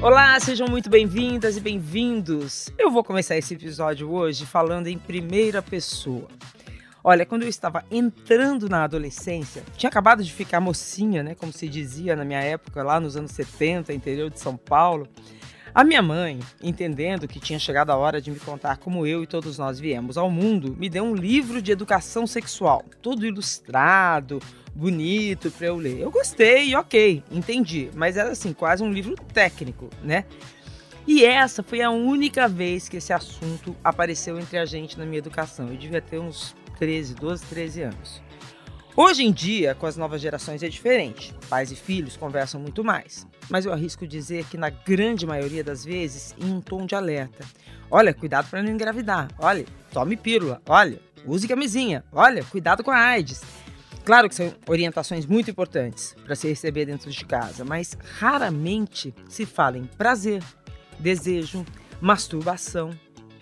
Olá, sejam muito bem-vindas e bem-vindos. Eu vou começar esse episódio hoje falando em primeira pessoa. Olha, quando eu estava entrando na adolescência, tinha acabado de ficar mocinha, né, como se dizia na minha época, lá nos anos 70, interior de São Paulo. A minha mãe, entendendo que tinha chegado a hora de me contar como eu e todos nós viemos ao mundo, me deu um livro de educação sexual, todo ilustrado, bonito para eu ler. Eu gostei, ok, entendi, mas era assim, quase um livro técnico, né? E essa foi a única vez que esse assunto apareceu entre a gente na minha educação. Eu devia ter uns 13, 12, 13 anos. Hoje em dia, com as novas gerações, é diferente. Pais e filhos conversam muito mais. Mas eu arrisco dizer que, na grande maioria das vezes, em um tom de alerta. Olha, cuidado para não engravidar. Olha, tome pílula. Olha, use camisinha. Olha, cuidado com a AIDS. Claro que são orientações muito importantes para se receber dentro de casa, mas raramente se fala em prazer, desejo, masturbação.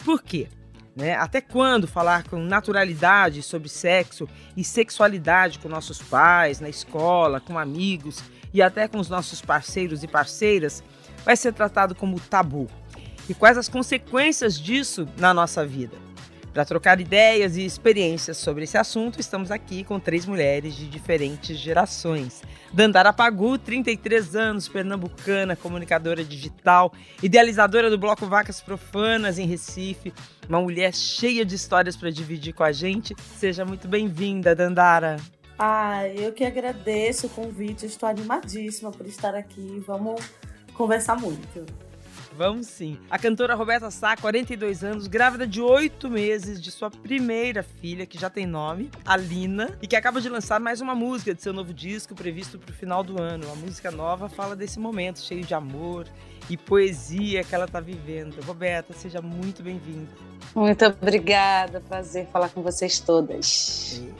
Por quê? Né? Até quando falar com naturalidade sobre sexo e sexualidade com nossos pais, na escola, com amigos e até com os nossos parceiros e parceiras vai ser tratado como tabu? E quais as consequências disso na nossa vida? Para trocar ideias e experiências sobre esse assunto, estamos aqui com três mulheres de diferentes gerações. Dandara Pagu, 33 anos, pernambucana, comunicadora digital, idealizadora do Bloco Vacas Profanas em Recife, uma mulher cheia de histórias para dividir com a gente. Seja muito bem-vinda, Dandara. Ah, eu que agradeço o convite, estou animadíssima por estar aqui. Vamos conversar muito. Vamos sim. A cantora Roberta Sá, 42 anos, grávida de oito meses de sua primeira filha, que já tem nome, Alina, e que acaba de lançar mais uma música de seu novo disco previsto para o final do ano. A música nova fala desse momento cheio de amor e poesia que ela está vivendo. Roberta, seja muito bem-vinda. Muito obrigada, prazer falar com vocês todas. E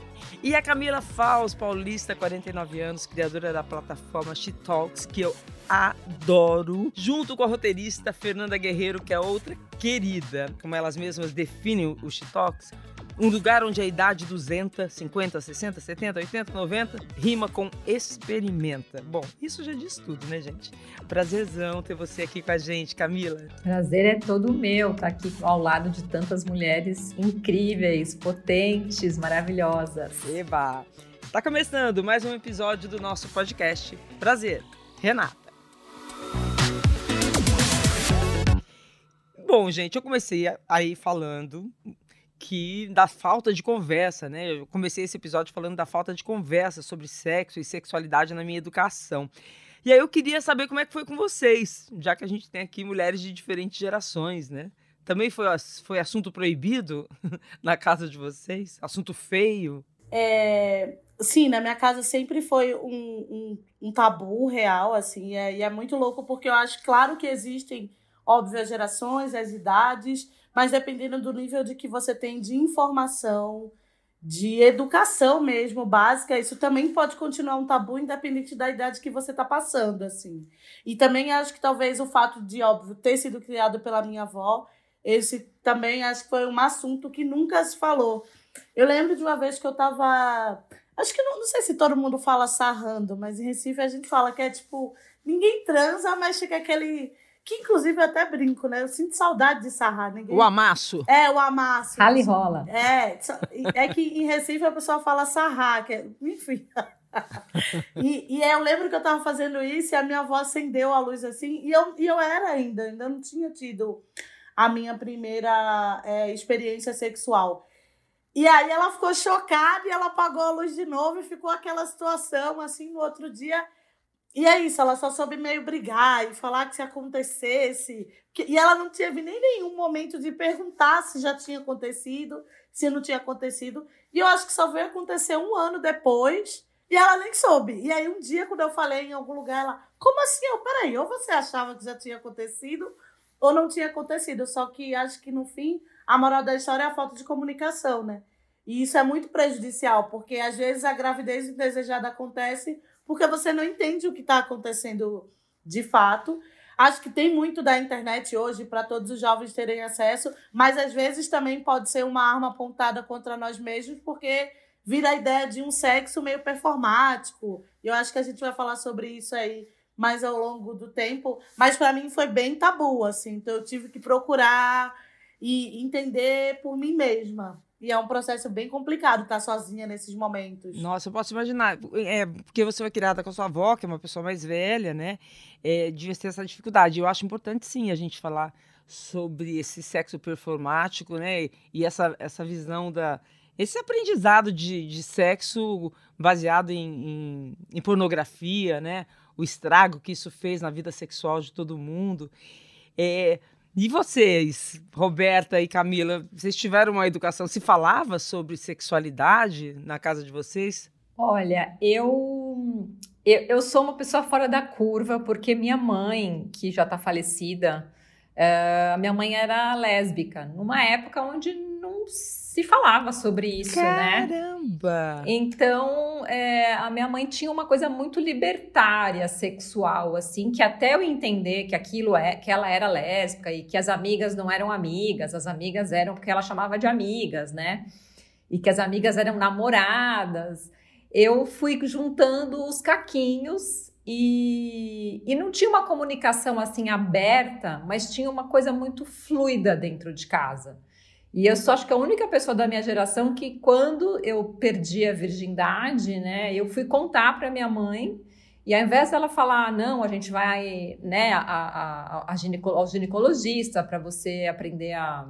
a Camila Faus, paulista, 49 anos, criadora da plataforma She Talks, que eu adoro, junto com a roteirista Fernanda Guerreiro, que é outra querida, como elas mesmas definem o She Talks, um lugar onde a idade 200, 50, 60, 70, 80, 90 rima com experimenta. Bom, isso já diz tudo, né, gente? Prazerzão ter você aqui com a gente, Camila. Prazer é todo meu estar aqui ao lado de tantas mulheres incríveis, potentes, maravilhosas. Eba! Tá começando mais um episódio do nosso podcast. Prazer, Renata. Bom, gente, eu comecei aí falando que da falta de conversa, né? Eu comecei esse episódio falando da falta de conversa sobre sexo e sexualidade na minha educação. E aí eu queria saber como é que foi com vocês, já que a gente tem aqui mulheres de diferentes gerações, né? Também foi, foi assunto proibido na casa de vocês? Assunto feio? É, sim, na minha casa sempre foi um, um, um tabu real, assim, é, e é muito louco porque eu acho, claro que existem, óbvio, as gerações, as idades, mas dependendo do nível de que você tem de informação, de educação mesmo básica, isso também pode continuar um tabu independente da idade que você está passando, assim. E também acho que talvez o fato de, óbvio, ter sido criado pela minha avó, esse também acho que foi um assunto que nunca se falou. Eu lembro de uma vez que eu estava Acho que não, não sei se todo mundo fala sarrando, mas em Recife a gente fala que é tipo, ninguém transa, mas fica aquele que inclusive eu até brinco, né? Eu sinto saudade de sarrar. Ninguém... O amasso. É, o amasso. Rala e rola. É, é que em Recife a pessoa fala sarrar, que é... enfim. e, e eu lembro que eu tava fazendo isso e a minha avó acendeu a luz assim, e eu, e eu era ainda, ainda não tinha tido a minha primeira é, experiência sexual. E aí ela ficou chocada e ela apagou a luz de novo e ficou aquela situação assim no outro dia e é isso, ela só soube meio brigar e falar que se acontecesse. E ela não teve nem nenhum momento de perguntar se já tinha acontecido, se não tinha acontecido. E eu acho que só veio acontecer um ano depois e ela nem soube. E aí um dia, quando eu falei em algum lugar, ela, como assim? Eu, peraí, ou você achava que já tinha acontecido ou não tinha acontecido. Só que acho que no fim, a moral da história é a falta de comunicação, né? E isso é muito prejudicial, porque às vezes a gravidez indesejada acontece porque você não entende o que está acontecendo de fato. Acho que tem muito da internet hoje para todos os jovens terem acesso, mas às vezes também pode ser uma arma apontada contra nós mesmos, porque vira a ideia de um sexo meio performático. E eu acho que a gente vai falar sobre isso aí mais ao longo do tempo. Mas para mim foi bem tabu, assim. Então eu tive que procurar e entender por mim mesma. E é um processo bem complicado estar sozinha nesses momentos. Nossa, eu posso imaginar. É, porque você foi criada com a sua avó, que é uma pessoa mais velha, né? É, devia ter essa dificuldade. Eu acho importante, sim, a gente falar sobre esse sexo performático, né? E essa, essa visão da. Esse aprendizado de, de sexo baseado em, em, em pornografia, né? O estrago que isso fez na vida sexual de todo mundo. É, e vocês, Roberta e Camila, vocês tiveram uma educação? Se falava sobre sexualidade na casa de vocês? Olha, eu, eu, eu sou uma pessoa fora da curva, porque minha mãe, que já está falecida, uh, minha mãe era lésbica, numa época onde não falava sobre isso, Caramba. né? Caramba! Então, é, a minha mãe tinha uma coisa muito libertária sexual, assim, que até eu entender que aquilo é, que ela era lésbica e que as amigas não eram amigas, as amigas eram porque ela chamava de amigas, né? E que as amigas eram namoradas. Eu fui juntando os caquinhos e, e não tinha uma comunicação assim aberta, mas tinha uma coisa muito fluida dentro de casa. E eu só acho que a única pessoa da minha geração que, quando eu perdi a virgindade, né, eu fui contar para minha mãe. E ao invés dela falar, não, a gente vai né, a, a, a gineco, ao ginecologista para você aprender a,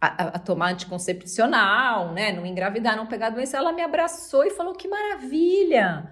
a, a, tomar anticoncepcional, né, não engravidar, não pegar doença, ela me abraçou e falou: que maravilha!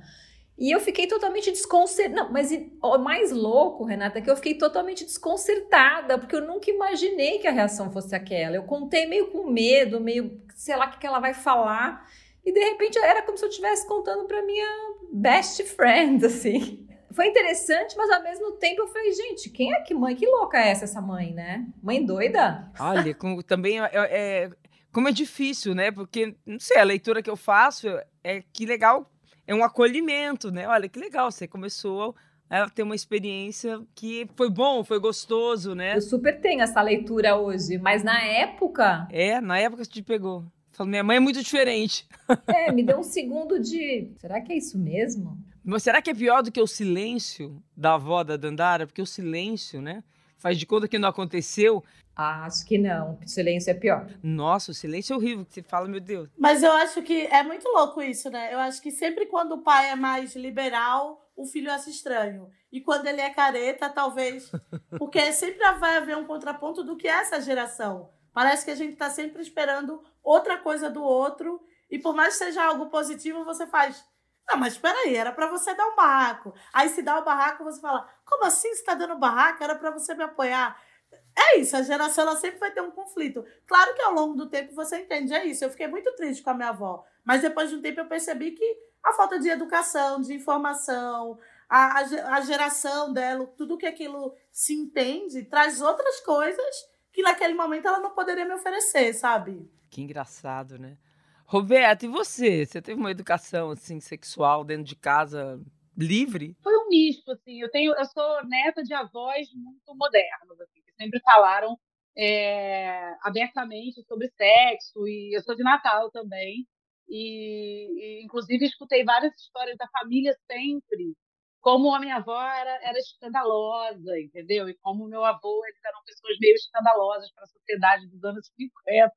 E eu fiquei totalmente desconcertada. Mas o mais louco, Renata, é que eu fiquei totalmente desconcertada, porque eu nunca imaginei que a reação fosse aquela. Eu contei meio com medo, meio, sei lá, o que ela vai falar. E de repente era como se eu estivesse contando para minha best friend, assim. Foi interessante, mas ao mesmo tempo eu falei, gente, quem é que mãe? Que louca é essa, essa mãe, né? Mãe doida? Olha, como, também é, é, como é difícil, né? Porque, não sei, a leitura que eu faço é que legal é um acolhimento, né? Olha que legal, você começou a ter uma experiência que foi bom, foi gostoso, né? Eu super tenho essa leitura hoje, mas na época. É, na época te pegou. Falou, minha mãe é muito diferente. É, me deu um segundo de. Será que é isso mesmo? Mas será que é pior do que o silêncio da avó da Dandara? Porque o silêncio, né? Faz de conta que não aconteceu. Acho que não. O silêncio é pior. Nossa, o silêncio é horrível, que você fala, meu Deus. Mas eu acho que é muito louco isso, né? Eu acho que sempre quando o pai é mais liberal, o filho acha estranho. E quando ele é careta, talvez. Porque sempre vai haver um contraponto do que é essa geração. Parece que a gente está sempre esperando outra coisa do outro. E por mais que seja algo positivo, você faz. Não, mas espera aí, era para você dar um barraco. Aí se dá o um barraco, você fala: como assim você está dando barraco? Era para você me apoiar. É isso, a geração ela sempre vai ter um conflito. Claro que ao longo do tempo você entende, é isso. Eu fiquei muito triste com a minha avó, mas depois de um tempo eu percebi que a falta de educação, de informação, a, a, a geração dela, tudo que aquilo se entende, traz outras coisas que naquele momento ela não poderia me oferecer, sabe? Que engraçado, né? Roberto, e você? Você teve uma educação assim sexual dentro de casa livre? Foi um misto, assim. Eu tenho, eu sou neta de avós muito modernos, assim, que sempre falaram é, abertamente sobre sexo e eu sou de Natal também e, e, inclusive escutei várias histórias da família sempre como a minha avó era, era escandalosa, entendeu? E como o meu avô, eles eram pessoas meio escandalosas para a sociedade dos anos 50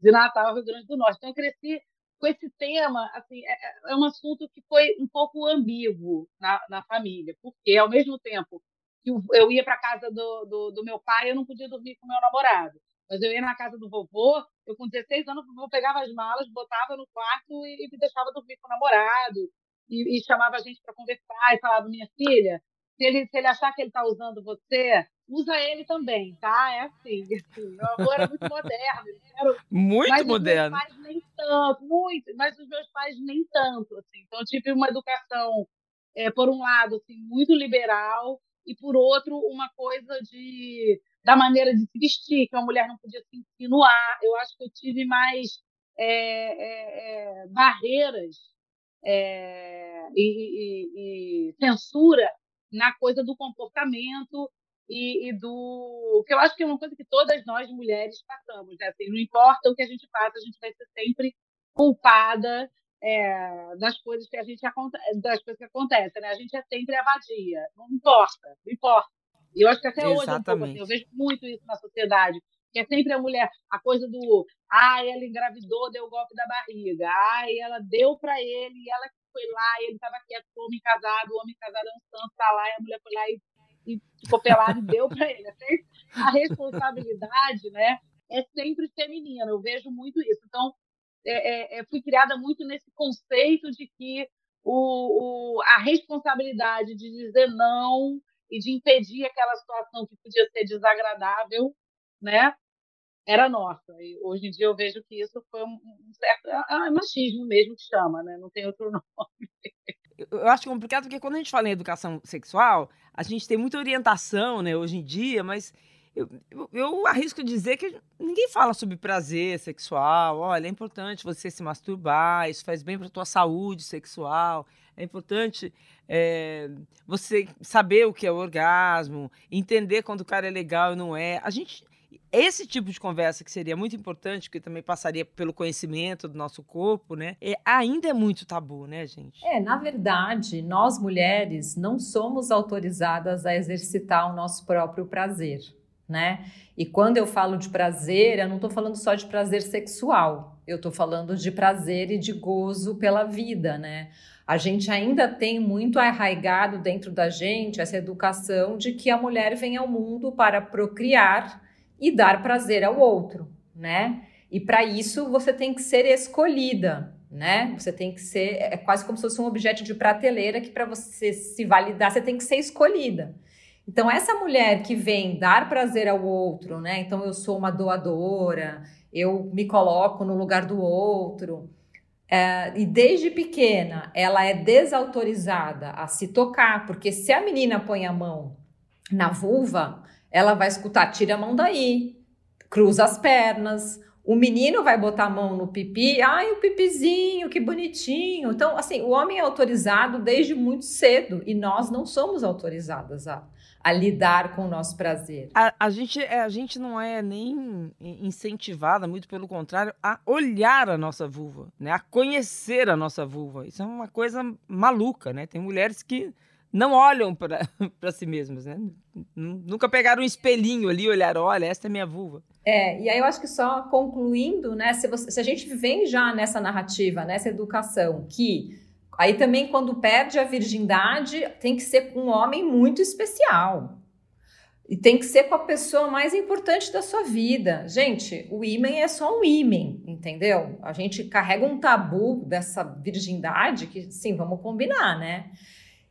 de Natal, Rio Grande do Norte. Então, eu cresci com esse tema, assim, é, é, é um assunto que foi um pouco ambíguo na, na família, porque ao mesmo tempo que eu ia para casa do, do, do, meu pai, eu não podia dormir com meu namorado. Mas eu ia na casa do vovô, eu com 16 anos, vovô pegava as malas, botava no quarto e, e me deixava dormir com o namorado. E, e chamava a gente para conversar e falava, minha filha, se ele, se ele achar que ele está usando você, usa ele também, tá? É assim. assim. Meu avô era muito moderno. Era, muito mas moderno. Os meus pais nem tanto, muito, mas os meus pais nem tanto. Assim. Então, eu tive uma educação, é, por um lado, assim, muito liberal, e por outro, uma coisa de da maneira de se vestir, que uma mulher não podia se insinuar. Eu acho que eu tive mais é, é, é barreiras é, e, e, e, censura na coisa do comportamento e, e, do que eu acho que é uma coisa que todas nós mulheres passamos, né? Assim, não importa o que a gente faça, a gente vai ser sempre culpada é, das coisas que a gente das coisas que acontecem, né? A gente é sempre a vadia, não importa, não importa. E eu acho que até Exatamente. hoje é um pouco assim, eu vejo muito isso na sociedade, que é sempre a mulher, a coisa do, ai, ela engravidou, deu o golpe da barriga, ai, ela deu para ele, e ela foi lá, e ele estava quieto, o homem casado, o homem casado é um santo, tá lá, e a mulher foi lá e, e ficou pelado e deu para ele. É a responsabilidade, né, é sempre feminina, eu vejo muito isso. Então, é, é, é, fui criada muito nesse conceito de que o, o, a responsabilidade de dizer não e de impedir aquela situação que podia ser desagradável, né, era nossa. E hoje em dia eu vejo que isso foi um, certo é, é machismo mesmo que chama, né? Não tem outro nome. Eu acho complicado porque quando a gente fala em educação sexual, a gente tem muita orientação, né, hoje em dia, mas eu, eu, arrisco dizer que ninguém fala sobre prazer sexual. Olha, é importante você se masturbar, isso faz bem para tua saúde sexual. É importante é, você saber o que é o orgasmo, entender quando o cara é legal e não é. A gente, esse tipo de conversa que seria muito importante, que também passaria pelo conhecimento do nosso corpo, né? É, ainda é muito tabu, né, gente? É, na verdade, nós mulheres não somos autorizadas a exercitar o nosso próprio prazer né? E quando eu falo de prazer, eu não estou falando só de prazer sexual, eu estou falando de prazer e de gozo pela vida, né? A gente ainda tem muito arraigado dentro da gente essa educação de que a mulher vem ao mundo para procriar e dar prazer ao outro, né? E para isso você tem que ser escolhida, né? Você tem que ser, é quase como se fosse um objeto de prateleira que para você se validar, você tem que ser escolhida. Então, essa mulher que vem dar prazer ao outro, né? Então, eu sou uma doadora, eu me coloco no lugar do outro. É, e desde pequena ela é desautorizada a se tocar, porque se a menina põe a mão na vulva, ela vai escutar: tira a mão daí, cruza as pernas. O menino vai botar a mão no pipi, ai, o pipizinho, que bonitinho. Então, assim, o homem é autorizado desde muito cedo e nós não somos autorizadas a, a lidar com o nosso prazer. A, a, gente, é, a gente não é nem incentivada, muito pelo contrário, a olhar a nossa vulva, né? a conhecer a nossa vulva. Isso é uma coisa maluca, né? Tem mulheres que não olham para si mesmas, né? Nunca pegaram um espelhinho ali e olharam, olha, esta é minha vulva. É, e aí eu acho que só concluindo, né? Se, você, se a gente vem já nessa narrativa, nessa educação, que Aí também, quando perde a virgindade, tem que ser um homem muito especial. E tem que ser com a pessoa mais importante da sua vida. Gente, o ímen é só um ímen, entendeu? A gente carrega um tabu dessa virgindade que, sim, vamos combinar, né?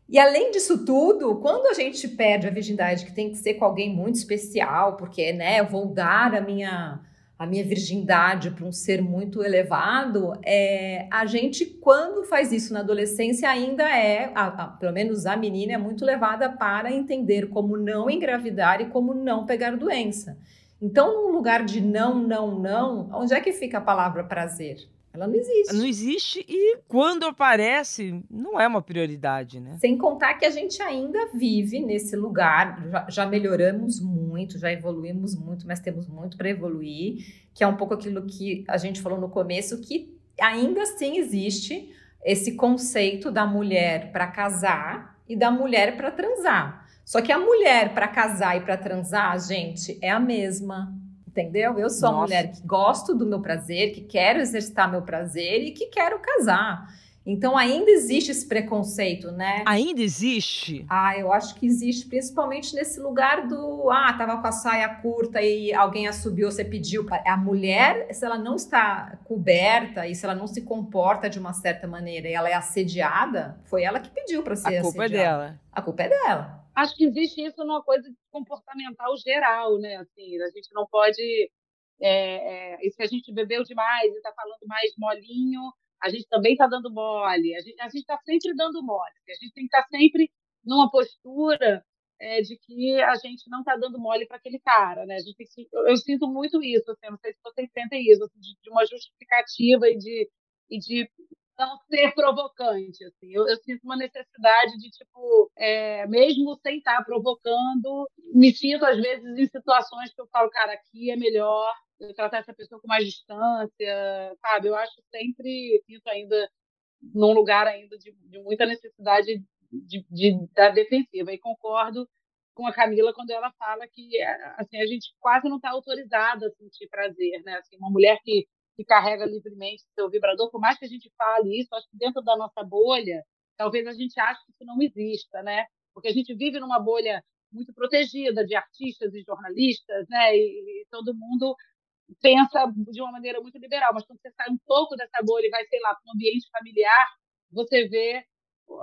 E além disso tudo, quando a gente perde a virgindade, que tem que ser com alguém muito especial, porque, né, eu vou dar a minha a minha virgindade para um ser muito elevado, é, a gente, quando faz isso na adolescência, ainda é, a, a, pelo menos a menina, é muito levada para entender como não engravidar e como não pegar doença. Então, no lugar de não, não, não, onde é que fica a palavra prazer? Ela não existe. Não existe e quando aparece, não é uma prioridade, né? Sem contar que a gente ainda vive nesse lugar, já, já melhoramos muito, já evoluímos muito, mas temos muito para evoluir, que é um pouco aquilo que a gente falou no começo, que ainda assim existe esse conceito da mulher para casar e da mulher para transar. Só que a mulher para casar e para transar, gente, é a mesma entendeu? Eu sou Nossa. uma mulher que gosto do meu prazer, que quero exercitar meu prazer e que quero casar. Então ainda existe esse preconceito, né? Ainda existe? Ah, eu acho que existe, principalmente nesse lugar do ah, tava com a saia curta e alguém a subiu, você pediu. A mulher, se ela não está coberta e se ela não se comporta de uma certa maneira e ela é assediada, foi ela que pediu para ser assediada. A culpa assediada. é dela. A culpa é dela acho que existe isso numa coisa comportamental geral, né? Assim, a gente não pode. É, é, se a gente bebeu demais e está falando mais molinho, a gente também está dando mole. A gente está sempre dando mole. A gente tem que estar tá sempre numa postura é, de que a gente não está dando mole para aquele cara, né? Que, eu, eu, sinto muito isso, assim, não sei se vocês sentem isso, assim, de, de, uma justificativa e de, e de não ser provocante, assim. Eu, eu, sinto uma necessidade de, tipo, é, mesmo sem estar provocando, me sinto, às vezes, em situações que eu falo, cara, aqui é melhor eu tratar essa pessoa com mais distância, sabe? Eu acho sempre, sinto ainda num lugar ainda de, de muita necessidade de, de, da defensiva. E concordo com a Camila quando ela fala que assim a gente quase não está autorizada a sentir prazer, né? Assim, uma mulher que, que carrega livremente seu vibrador, por mais que a gente fale isso, acho que dentro da nossa bolha, talvez a gente ache que isso não exista, né? Porque a gente vive numa bolha muito protegida de artistas e jornalistas, né? E, e todo mundo pensa de uma maneira muito liberal, mas quando você sai um pouco dessa bolha e vai, sei lá, para um ambiente familiar, você vê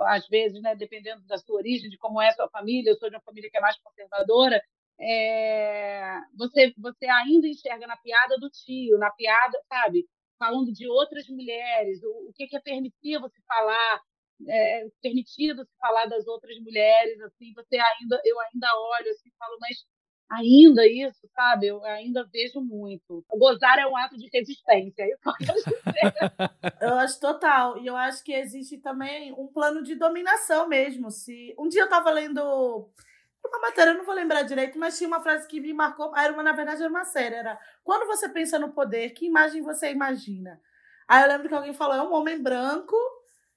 às vezes, né, dependendo da sua origem, de como é a sua família, eu sou de uma família que é mais conservadora, é, você, você ainda enxerga na piada do tio, na piada, sabe, falando de outras mulheres, o, o que, que é permitido se falar, é, permitido se falar das outras mulheres, assim, você ainda, eu ainda olho assim, falo, mas ainda isso, sabe? Eu ainda vejo muito. Gozar é um ato de resistência, é eu dizer. eu acho total. E eu acho que existe também um plano de dominação mesmo. Se Um dia eu estava lendo uma matéria, eu não vou lembrar direito, mas tinha uma frase que me marcou. Era uma, na verdade, era uma série. Era quando você pensa no poder, que imagem você imagina? Aí eu lembro que alguém falou: é um homem branco,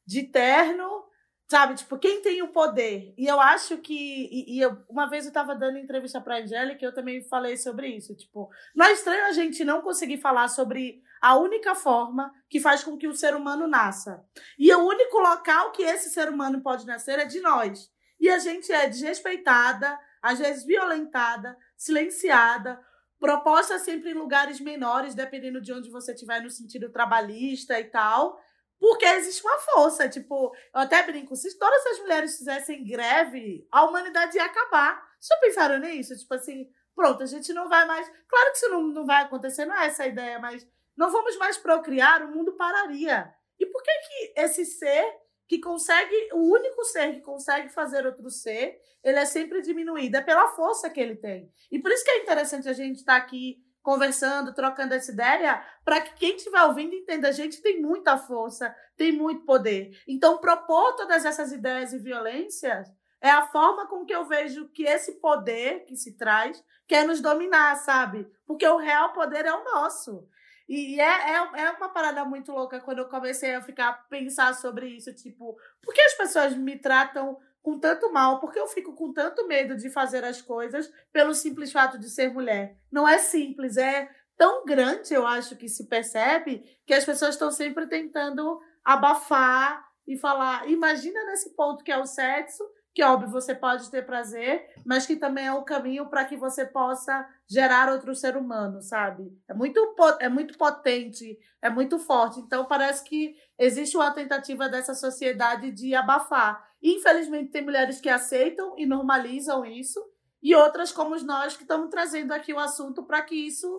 de terno, Sabe, tipo, quem tem o poder? E eu acho que. E, e eu, uma vez eu estava dando entrevista para a Angélica e eu também falei sobre isso. Tipo, não é estranho a gente não conseguir falar sobre a única forma que faz com que o ser humano nasça. E o único local que esse ser humano pode nascer é de nós. E a gente é desrespeitada, às vezes violentada, silenciada, proposta sempre em lugares menores, dependendo de onde você estiver no sentido trabalhista e tal. Porque existe uma força. Tipo, eu até brinco, se todas as mulheres fizessem greve, a humanidade ia acabar. Já pensaram nisso? Tipo assim, pronto, a gente não vai mais. Claro que isso não, não vai acontecer, não é essa a ideia, mas não vamos mais procriar, o mundo pararia. E por que, que esse ser que consegue, o único ser que consegue fazer outro ser, ele é sempre diminuído? É pela força que ele tem. E por isso que é interessante a gente estar tá aqui conversando, trocando essa ideia, para que quem estiver ouvindo entenda, a gente tem muita força, tem muito poder. Então, propor todas essas ideias e violências é a forma com que eu vejo que esse poder que se traz quer nos dominar, sabe? Porque o real poder é o nosso. E é, é, é uma parada muito louca quando eu comecei a ficar pensar sobre isso, tipo, por que as pessoas me tratam com tanto mal, porque eu fico com tanto medo de fazer as coisas pelo simples fato de ser mulher. Não é simples, é tão grande, eu acho que se percebe, que as pessoas estão sempre tentando abafar e falar. Imagina nesse ponto que é o sexo, que óbvio você pode ter prazer, mas que também é o caminho para que você possa gerar outro ser humano, sabe? É muito, é muito potente, é muito forte. Então parece que existe uma tentativa dessa sociedade de abafar. Infelizmente, tem mulheres que aceitam e normalizam isso, e outras, como nós, que estamos trazendo aqui o assunto para que isso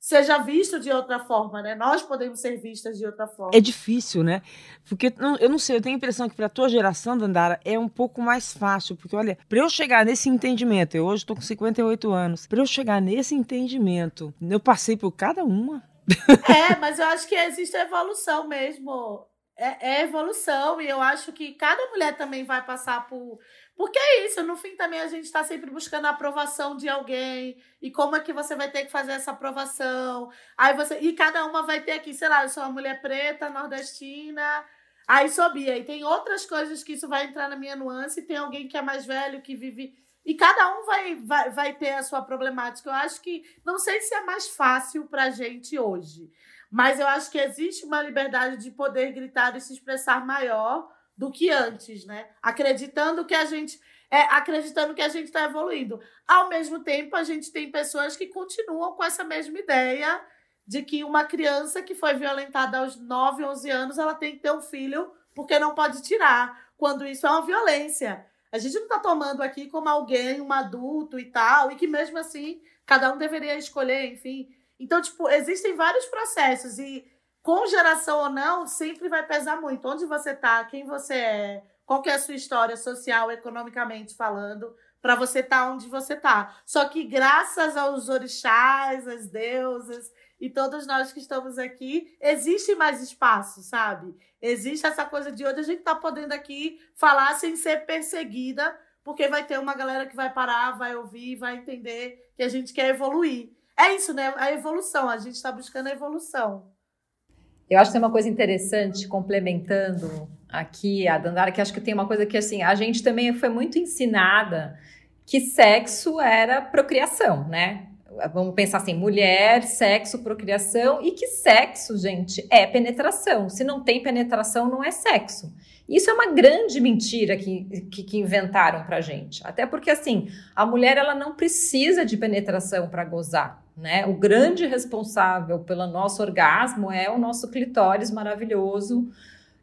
seja visto de outra forma, né? Nós podemos ser vistas de outra forma. É difícil, né? Porque eu não sei, eu tenho a impressão que para a tua geração, Dandara, é um pouco mais fácil, porque olha, para eu chegar nesse entendimento, eu hoje estou com 58 anos, para eu chegar nesse entendimento, eu passei por cada uma. É, mas eu acho que existe evolução mesmo é, é, evolução, e eu acho que cada mulher também vai passar por. Porque é isso, no fim também a gente está sempre buscando a aprovação de alguém, e como é que você vai ter que fazer essa aprovação. Aí você. E cada uma vai ter aqui, sei lá, eu sou uma mulher preta, nordestina. Aí sobia. E tem outras coisas que isso vai entrar na minha nuance, e tem alguém que é mais velho, que vive. E cada um vai, vai, vai ter a sua problemática. Eu acho que. Não sei se é mais fácil pra gente hoje. Mas eu acho que existe uma liberdade de poder gritar e se expressar maior do que antes, né? Acreditando que a gente é, acreditando que a gente está evoluindo. Ao mesmo tempo, a gente tem pessoas que continuam com essa mesma ideia de que uma criança que foi violentada aos 9, 11 anos, ela tem que ter um filho porque não pode tirar, quando isso é uma violência. A gente não está tomando aqui como alguém, um adulto e tal, e que mesmo assim cada um deveria escolher, enfim, então, tipo, existem vários processos e com geração ou não, sempre vai pesar muito. Onde você tá, quem você é, qual é a sua história social, economicamente falando, para você estar tá onde você tá. Só que graças aos orixás, às deusas e todos nós que estamos aqui, existe mais espaço, sabe? Existe essa coisa de hoje a gente tá podendo aqui falar sem ser perseguida, porque vai ter uma galera que vai parar, vai ouvir, vai entender que a gente quer evoluir. É isso, né? A evolução. A gente está buscando a evolução. Eu acho que tem uma coisa interessante, complementando aqui a Dandara, que acho que tem uma coisa que, assim, a gente também foi muito ensinada que sexo era procriação, né? Vamos pensar assim, mulher, sexo, procriação, e que sexo, gente, é penetração. Se não tem penetração, não é sexo. Isso é uma grande mentira que, que, que inventaram pra gente. Até porque, assim, a mulher, ela não precisa de penetração para gozar, né? O grande responsável pelo nosso orgasmo é o nosso clitóris maravilhoso,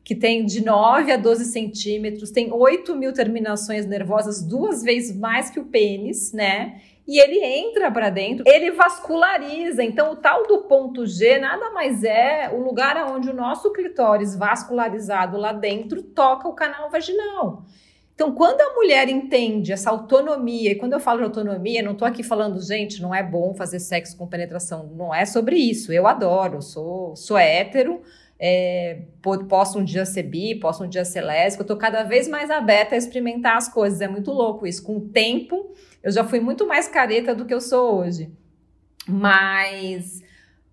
que tem de 9 a 12 centímetros, tem 8 mil terminações nervosas, duas vezes mais que o pênis, né? E ele entra para dentro, ele vasculariza. Então, o tal do ponto G nada mais é o lugar onde o nosso clitóris vascularizado lá dentro toca o canal vaginal. Então, quando a mulher entende essa autonomia, e quando eu falo de autonomia, não estou aqui falando, gente, não é bom fazer sexo com penetração, não é sobre isso. Eu adoro, sou, sou hétero, é, posso um dia ser bi, posso um dia ser lésbica, eu tô cada vez mais aberta a experimentar as coisas, é muito louco isso. Com o tempo, eu já fui muito mais careta do que eu sou hoje. Mas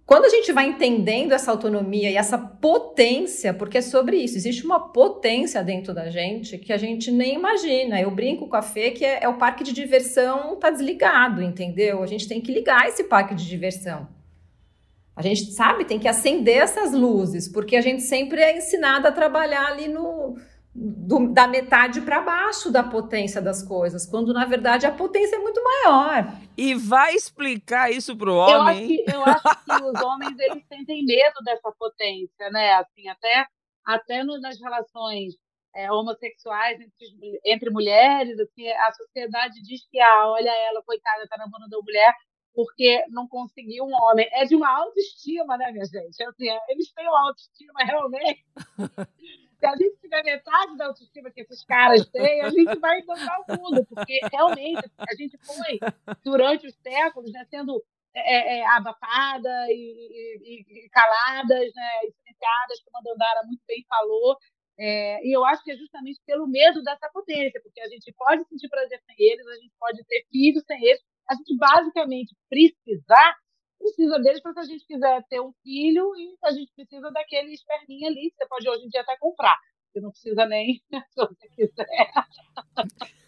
quando a gente vai entendendo essa autonomia e essa potência, porque é sobre isso, existe uma potência dentro da gente que a gente nem imagina. Eu brinco com a Fê que é, é o parque de diversão tá desligado, entendeu? A gente tem que ligar esse parque de diversão. A gente sabe, tem que acender essas luzes, porque a gente sempre é ensinado a trabalhar ali no do, da metade para baixo da potência das coisas, quando na verdade a potência é muito maior. E vai explicar isso pro homem? Eu acho que, eu acho que os homens eles sentem medo dessa potência, né? Assim, até até nas relações é, homossexuais entre, entre mulheres, assim, a sociedade diz que ah, olha ela, coitada, tá namorando uma mulher, porque não conseguiu um homem. É de uma autoestima, né, minha gente? Assim, eles têm uma autoestima realmente. Se a gente tiver metade da autoestima que esses caras têm, a gente vai encontrar o mundo, porque realmente a gente foi, durante os séculos, né, sendo é, é, é abafada e, e, e, caladas, né, silenciadas, como a Dandara muito bem falou. É, e eu acho que é justamente pelo medo dessa potência, porque a gente pode sentir prazer sem eles, a gente pode ter filhos sem eles, a gente basicamente precisar, precisa deles para se a gente quiser ter um filho e a gente precisa daquele esperminha ali, que você pode hoje em dia até comprar. Você não precisa nem, se você quiser.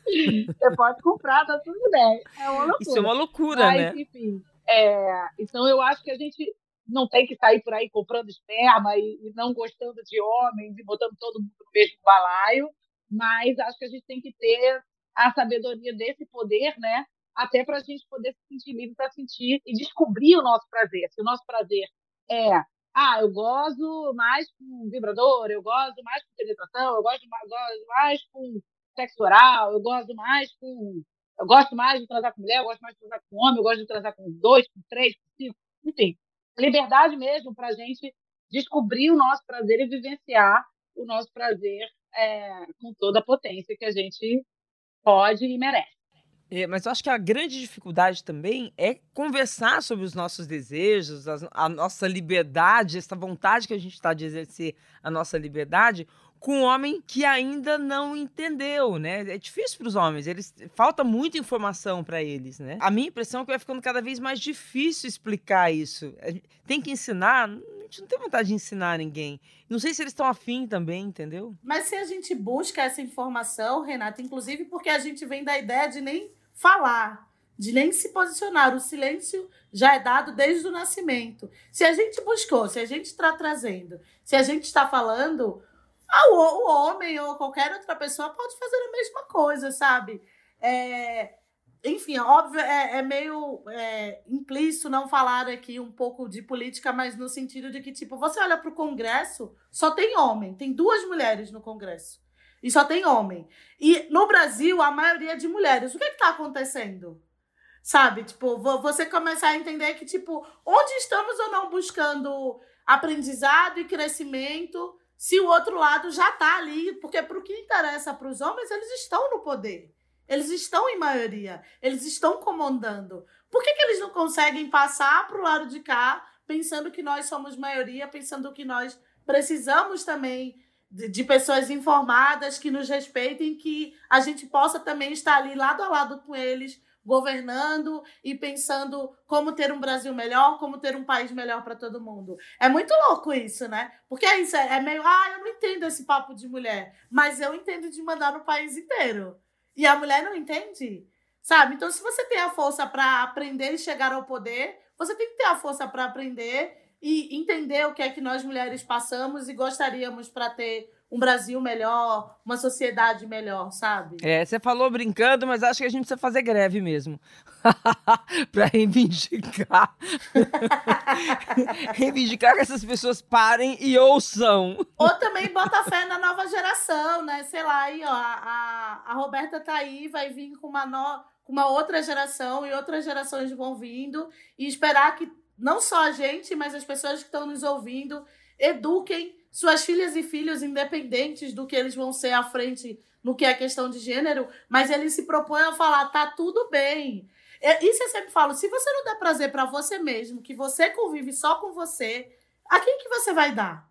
você pode comprar, tá tudo bem. É uma loucura. Isso é uma loucura, Mas, né? Enfim, é, então eu acho que a gente não tem que sair por aí comprando esperma e, e, não gostando de homens e botando todo mundo no mesmo balaio, mas acho que a gente tem que ter a sabedoria desse poder, né, até para a gente poder se sentir livre para sentir e descobrir o nosso prazer. Se o nosso prazer é, ah, eu gosto mais com vibrador, eu gosto mais com penetração, eu gosto mais, gosto mais com sexo oral, eu gosto mais com. Eu gosto mais de transar com mulher, eu gosto mais de transar com homem, eu gosto de transar com dois, com três, com cinco, enfim. Liberdade mesmo para a gente descobrir o nosso prazer e vivenciar o nosso prazer é, com toda a potência que a gente pode e merece. É, mas eu acho que a grande dificuldade também é conversar sobre os nossos desejos, a, a nossa liberdade, essa vontade que a gente está de exercer a nossa liberdade com um homem que ainda não entendeu, né? É difícil para os homens, eles falta muita informação para eles, né? A minha impressão é que vai ficando cada vez mais difícil explicar isso. Tem que ensinar, gente não tem vontade de ensinar ninguém. Não sei se eles estão afim também, entendeu? Mas se a gente busca essa informação, Renata, inclusive porque a gente vem da ideia de nem falar, de nem se posicionar. O silêncio já é dado desde o nascimento. Se a gente buscou, se a gente está trazendo, se a gente está falando, ah, o, homem ou qualquer outra pessoa pode fazer a mesma coisa, sabe? É, enfim, óbvio, é, é meio é, implícito não falar aqui um pouco de política, mas no sentido de que, tipo, você olha para o Congresso, só tem homem, tem duas mulheres no Congresso. E só tem homem. E no Brasil, a maioria é de mulheres. O que está acontecendo? Sabe? Tipo, você começar a entender que, tipo, onde estamos ou não buscando aprendizado e crescimento se o outro lado já está ali? Porque para o que interessa para os homens, eles estão no poder. Eles estão em maioria. Eles estão comandando. Por que, que eles não conseguem passar para o lado de cá, pensando que nós somos maioria, pensando que nós precisamos também de, de, pessoas informadas que nos respeitem, que a gente possa também estar ali lado a lado com eles, governando e pensando como ter um Brasil melhor, como ter um país melhor para todo mundo. É muito louco isso, né? Porque é isso, é meio, ah, eu não entendo esse papo de mulher, mas eu entendo de mandar no país inteiro. E a mulher não entende, sabe? Então, se você tem a força para aprender e chegar ao poder, você tem que ter a força para aprender e entender o que é que nós mulheres passamos e gostaríamos para ter um Brasil melhor, uma sociedade melhor, sabe? É, você falou brincando, mas acho que a gente precisa fazer greve mesmo. para reivindicar. reivindicar que essas pessoas parem e ouçam. Ou também bota fé na nova geração, né? Sei lá, aí, ó, a, a Roberta tá aí, vai vir com uma, no, com uma outra geração e outras gerações vão vindo e esperar que não só a gente, mas as pessoas que estão nos ouvindo eduquem suas filhas e filhos, independentes do que eles vão ser à frente no que é questão de gênero, mas ele se propõe a falar: tá tudo bem. Isso eu sempre falo: se você não der prazer para você mesmo, que você convive só com você, a quem que você vai dar?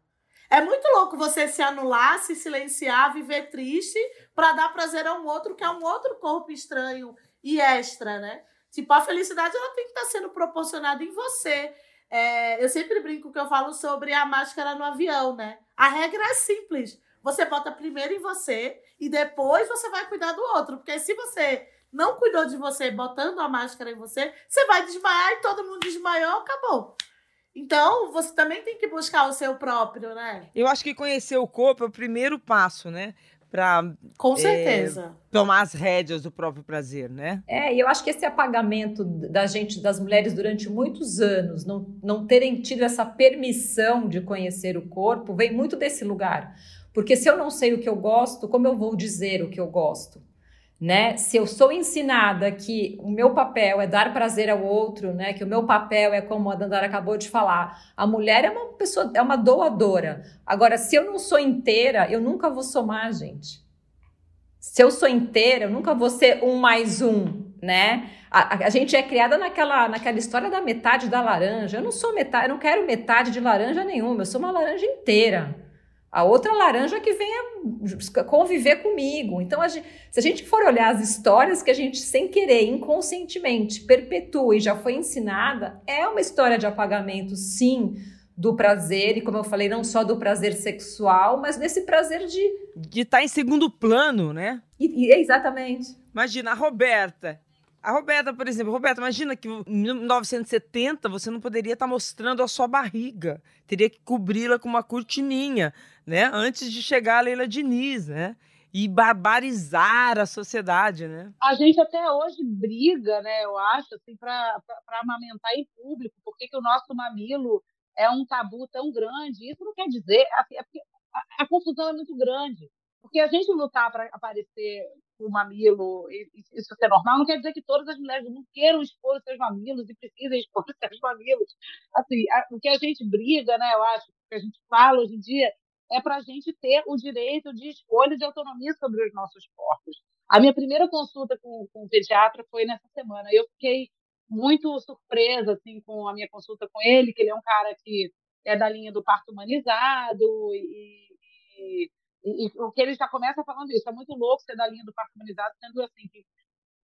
É muito louco você se anular, se silenciar, viver triste para dar prazer a um outro que é um outro corpo estranho e extra, né? Tipo, a felicidade ela tem que estar tá sendo proporcionada em você. É, eu sempre brinco que eu falo sobre a máscara no avião, né? A regra é simples. Você bota primeiro em você e depois você vai cuidar do outro. Porque se você não cuidou de você botando a máscara em você, você vai desmaiar e todo mundo desmaiou, acabou. Então, você também tem que buscar o seu próprio, né? Eu acho que conhecer o corpo é o primeiro passo, né? Para com é, certeza é, tomar as rédeas do próprio prazer, né? É, e eu acho que esse apagamento da gente, das mulheres durante muitos anos, não, não terem tido essa permissão de conhecer o corpo, vem muito desse lugar. Porque se eu não sei o que eu gosto, como eu vou dizer o que eu gosto? Né? Se eu sou ensinada que o meu papel é dar prazer ao outro, né? Que o meu papel é como a Dandara acabou de falar, a mulher é uma pessoa, é uma doadora. Agora, se eu não sou inteira, eu nunca vou somar, gente. Se eu sou inteira, eu nunca vou ser um mais um, né? A, a, gente é criada naquela, naquela história da metade da laranja. Eu não sou metade, eu não quero metade de laranja nenhuma, eu sou uma laranja inteira a outra laranja que venha conviver comigo. Então, a gente, se a gente for olhar as histórias que a gente, sem querer, inconscientemente, perpetua e já foi ensinada, é uma história de apagamento, sim, do prazer, e como eu falei, não só do prazer sexual, mas desse prazer de. De estar tá em segundo plano, né? E, e, exatamente. Imagina, a Roberta, a Roberta, por exemplo, Roberta, imagina que em 1970 você não poderia estar mostrando a sua barriga. Teria que cobri-la com uma cortininha, né? Antes de chegar a Leila Diniz, né? E barbarizar a sociedade, né? A gente até hoje briga, né? Eu acho, assim, para amamentar em público. Por que, o nosso mamilo é um tabu tão grande? Isso não quer dizer. Assim, é a, a confusão é muito grande. Porque a gente lutar para aparecer o mamilo, isso ser normal, não quer dizer que todas as mulheres mundo queiram expor os seus mamilos e precisem expor os seus mamilos. Assim, o que a gente briga, né, eu acho, o que a gente fala hoje em dia, é para a gente ter o direito de escolha e de autonomia sobre os nossos corpos. A minha primeira consulta com, com o pediatra foi nessa semana. Eu fiquei muito surpresa assim com a minha consulta com ele, que ele é um cara que é da linha do parto humanizado e, e e, o que ele já começa falando isso, é muito louco ser da linha do parto humanizado, sendo assim, que,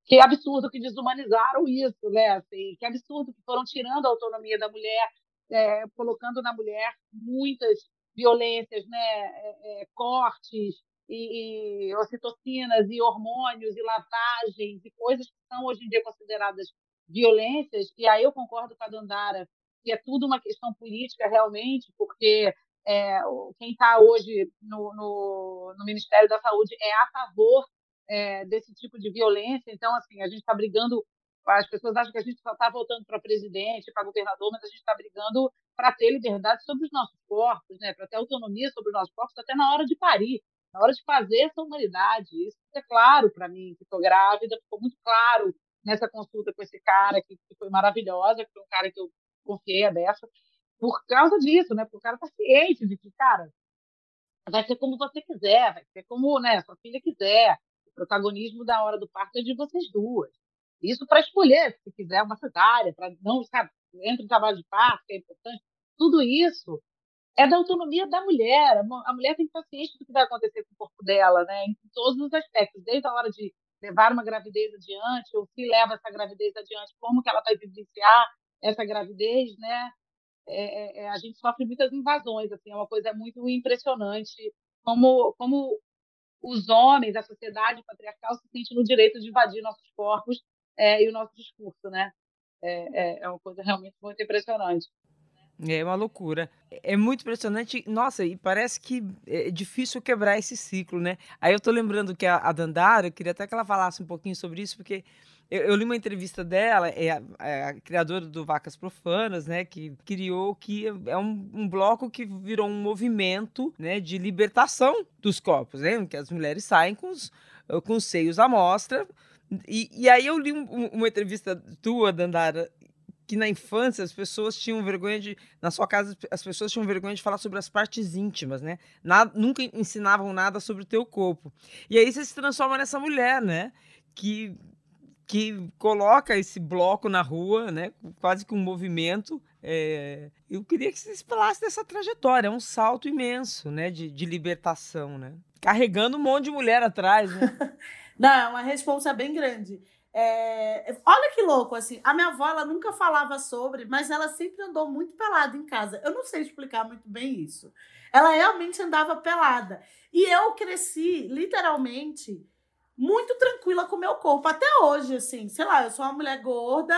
que absurdo que desumanizaram isso, né? Assim, que absurdo que foram tirando a autonomia da mulher, é, colocando na mulher muitas violências, né? É, é, cortes e, e ocitocinas e hormônios e lavagens e coisas que são hoje em dia consideradas violências. E aí eu concordo com a Dandara que é tudo uma questão política realmente, porque é, quem está hoje no, no, no, Ministério da Saúde é a favor é, desse tipo de violência. Então, assim, a gente está brigando. As pessoas acham que a gente só está voltando para presidente, para governador, mas a gente está brigando para ter liberdade sobre os nossos corpos, né? para ter autonomia sobre os nossos corpos, até na hora de parir, na hora de fazer essa humanidade. Isso é claro para mim, que estou grávida, ficou muito claro nessa consulta com esse cara, que, que foi maravilhosa, que foi um cara que eu confiei a dessa por causa disso, né? Porque o cara tá ciente de que, cara, vai ser como você quiser, vai ser como, né, sua filha quiser. O protagonismo da hora do parto é de vocês duas. Isso para escolher, se quiser uma cesárea, para não, sabe, entre o trabalho de parto, que é importante. Tudo isso é da autonomia da mulher. A mulher tem que estar ciente do que vai acontecer com o corpo dela, né? Em todos os aspectos, desde a hora de levar uma gravidez adiante, ou se leva essa gravidez adiante, como que ela vai vivenciar essa gravidez, né? É, é, é, a gente sofre muitas invasões, assim, é uma coisa muito impressionante como, como os homens, a sociedade patriarcal se sente no direito de invadir nossos corpos é, e o nosso discurso, né? É, é, é uma coisa realmente muito impressionante. É uma loucura. É muito impressionante. Nossa, e parece que é difícil quebrar esse ciclo, né? Aí eu tô lembrando que a, a Dandara, eu queria até que ela falasse um pouquinho sobre isso, porque eu, eu li uma entrevista dela, é a, é a, criadora do Vacas Profanas, né? Que criou que é um, um, bloco que virou um movimento né, de libertação dos corpos, né? Que as mulheres saem com os, com os seios à mostra. E, e aí eu li um, uma entrevista tua, Dandara, que na infância as pessoas tinham vergonha de. Na sua casa, as pessoas tinham vergonha de falar sobre as partes íntimas, né? Nada, nunca ensinavam nada sobre o teu corpo. E aí você se transforma nessa mulher, né? Que, que coloca esse bloco na rua, né? Quase que um movimento. É... Eu queria que você falasse dessa trajetória. É um salto imenso, né? De, de libertação, né? Carregando um monte de mulher atrás, né? Não, é uma responsa bem grande. É... Olha que louco, assim. A minha avó, ela nunca falava sobre, mas ela sempre andou muito pelada em casa. Eu não sei explicar muito bem isso. Ela realmente andava pelada. E eu cresci, literalmente, muito tranquila com o meu corpo. Até hoje, assim. Sei lá, eu sou uma mulher gorda.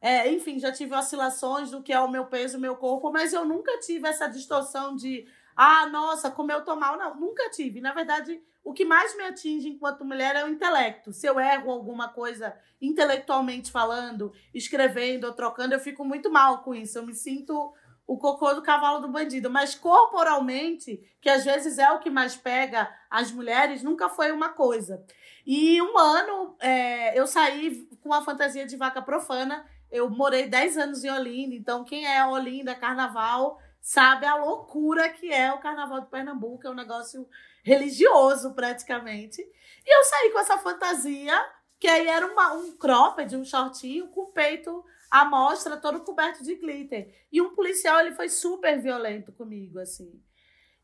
É, enfim, já tive oscilações do que é o meu peso, o meu corpo, mas eu nunca tive essa distorção de, ah, nossa, como eu tô mal. Não, nunca tive. Na verdade, o que mais me atinge enquanto mulher é o intelecto. Se eu erro alguma coisa intelectualmente falando, escrevendo ou trocando, eu fico muito mal com isso. Eu me sinto o cocô do cavalo do bandido. Mas corporalmente, que às vezes é o que mais pega as mulheres, nunca foi uma coisa. E um ano é, eu saí com a fantasia de vaca profana. Eu morei 10 anos em Olinda, então quem é Olinda, carnaval, sabe a loucura que é o carnaval de Pernambuco. É um negócio religioso praticamente. E eu saí com essa fantasia, que aí era uma, um cropped, um shortinho com peito à mostra, todo coberto de glitter. E um policial, ele foi super violento comigo, assim.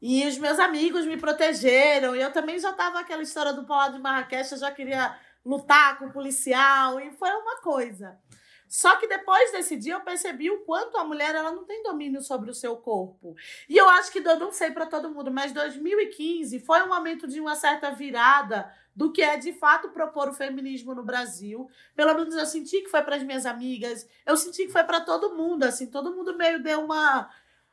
E os meus amigos me protegeram. E eu também já tava aquela história do Palácio de Marrakech, eu já queria lutar com o policial. E foi uma coisa. Só que depois desse dia eu percebi o quanto a mulher ela não tem domínio sobre o seu corpo. E eu acho que eu não sei para todo mundo, mas 2015 foi um momento de uma certa virada do que é de fato propor o feminismo no Brasil. Pelo menos eu senti que foi para as minhas amigas, eu senti que foi para todo mundo, assim, todo mundo meio deu uma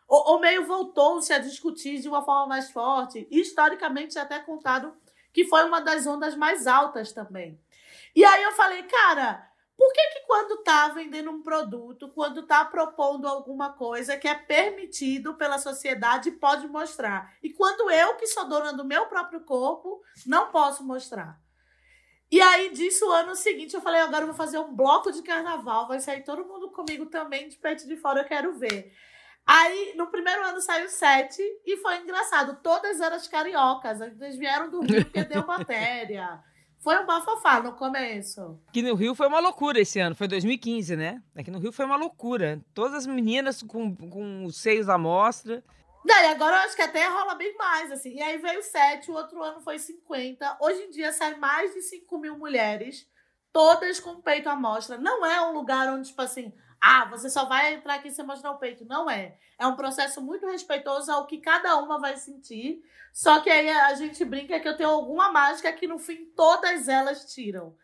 ou, ou meio voltou-se a discutir de uma forma mais forte. E historicamente é até contado que foi uma das ondas mais altas também. E aí eu falei, cara, por que, que quando está vendendo um produto, quando está propondo alguma coisa que é permitido pela sociedade, pode mostrar? E quando eu, que sou dona do meu próprio corpo, não posso mostrar? E aí, disso, ano seguinte, eu falei, agora eu vou fazer um bloco de carnaval, vai sair todo mundo comigo também, de pé de fora, eu quero ver. Aí, no primeiro ano saiu sete e foi engraçado. Todas eram cariocas. Eles vieram do Rio porque deu matéria. Foi um bafafá no começo. Aqui no Rio foi uma loucura esse ano, foi 2015, né? Aqui no Rio foi uma loucura. Todas as meninas com, com os seios à mostra. Daí agora eu acho que até rola bem mais, assim. E aí veio 7, o outro ano foi 50. Hoje em dia sai mais de 5 mil mulheres, todas com peito à mostra. Não é um lugar onde, tipo assim, ah, você só vai entrar aqui se mostrar o peito. Não é. É um processo muito respeitoso ao que cada uma vai sentir. Só que aí a gente brinca que eu tenho alguma mágica que no fim todas elas tiram.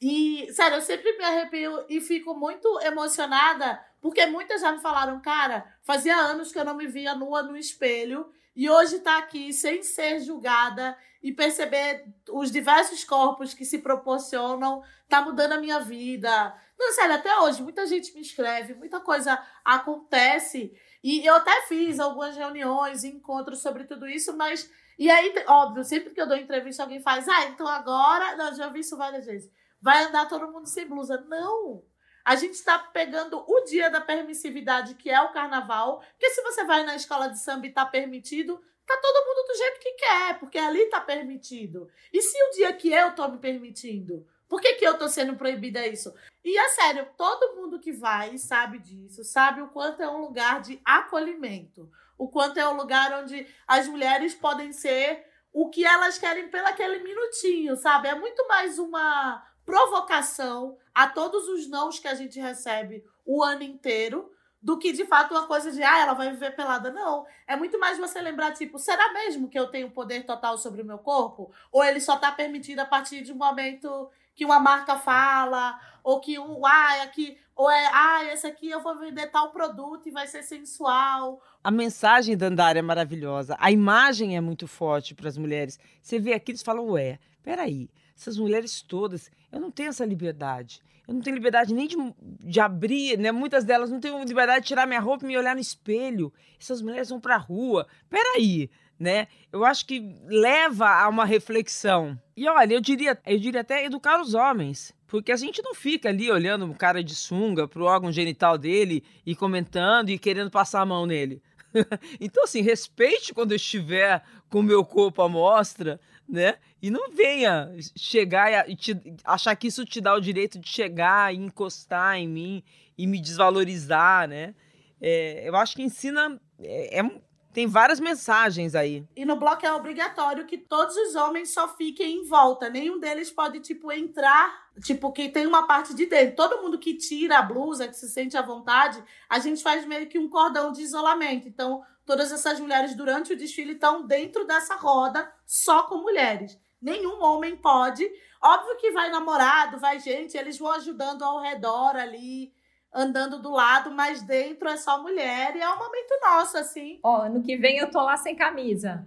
E, sério, eu sempre me arrepio e fico muito emocionada, porque muitas já me falaram, cara, fazia anos que eu não me via nua no espelho, e hoje tá aqui sem ser julgada e perceber os diversos corpos que se proporcionam, tá mudando a minha vida. Não, sério, até hoje, muita gente me escreve, muita coisa acontece. E eu até fiz algumas reuniões, encontros sobre tudo isso, mas. E aí, óbvio, sempre que eu dou entrevista, alguém faz, ah, então agora. Não, já vi isso várias vezes. Vai andar todo mundo sem blusa. Não! A gente está pegando o dia da permissividade, que é o carnaval. Porque se você vai na escola de samba e está permitido, tá todo mundo do jeito que quer, porque ali tá permitido. E se o dia que eu tô me permitindo? Por que, que eu tô sendo proibida isso? E é sério, todo mundo que vai sabe disso, sabe o quanto é um lugar de acolhimento, o quanto é um lugar onde as mulheres podem ser o que elas querem pelo aquele minutinho, sabe? É muito mais uma provocação a todos os nãos que a gente recebe o ano inteiro do que de fato uma coisa de ah, ela vai viver pelada. Não. É muito mais você lembrar, tipo, será mesmo que eu tenho poder total sobre o meu corpo? Ou ele só está permitido a partir de um momento que uma marca fala, ou que um, ah, aqui, ou é, ah, esse aqui eu vou vender tal produto e vai ser sensual. A mensagem da Andara é maravilhosa. A imagem é muito forte para as mulheres. Você vê aqui, eles falam, ué, peraí, essas mulheres todas, eu não tenho essa liberdade. Eu não tenho liberdade nem de, de abrir, né? Muitas delas não têm liberdade de tirar minha roupa e me olhar no espelho. Essas mulheres vão para a rua. Peraí, né? Eu acho que leva a uma reflexão. E olha, eu diria, eu diria até educar os homens. Porque a gente não fica ali olhando um cara de sunga pro órgão genital dele e comentando e querendo passar a mão nele. então, assim, respeite quando eu estiver com o meu corpo à mostra, né? E não venha chegar e te, achar que isso te dá o direito de chegar e encostar em mim e me desvalorizar, né? É, eu acho que ensina. É, é, tem várias mensagens aí. E no bloco é obrigatório que todos os homens só fiquem em volta. Nenhum deles pode, tipo, entrar. Tipo, que tem uma parte de dentro. Todo mundo que tira a blusa, que se sente à vontade, a gente faz meio que um cordão de isolamento. Então, todas essas mulheres durante o desfile estão dentro dessa roda só com mulheres. Nenhum homem pode. Óbvio que vai namorado, vai gente, eles vão ajudando ao redor ali, andando do lado, mas dentro é só mulher e é um momento nosso, assim. Ó, ano que vem eu tô lá sem camisa.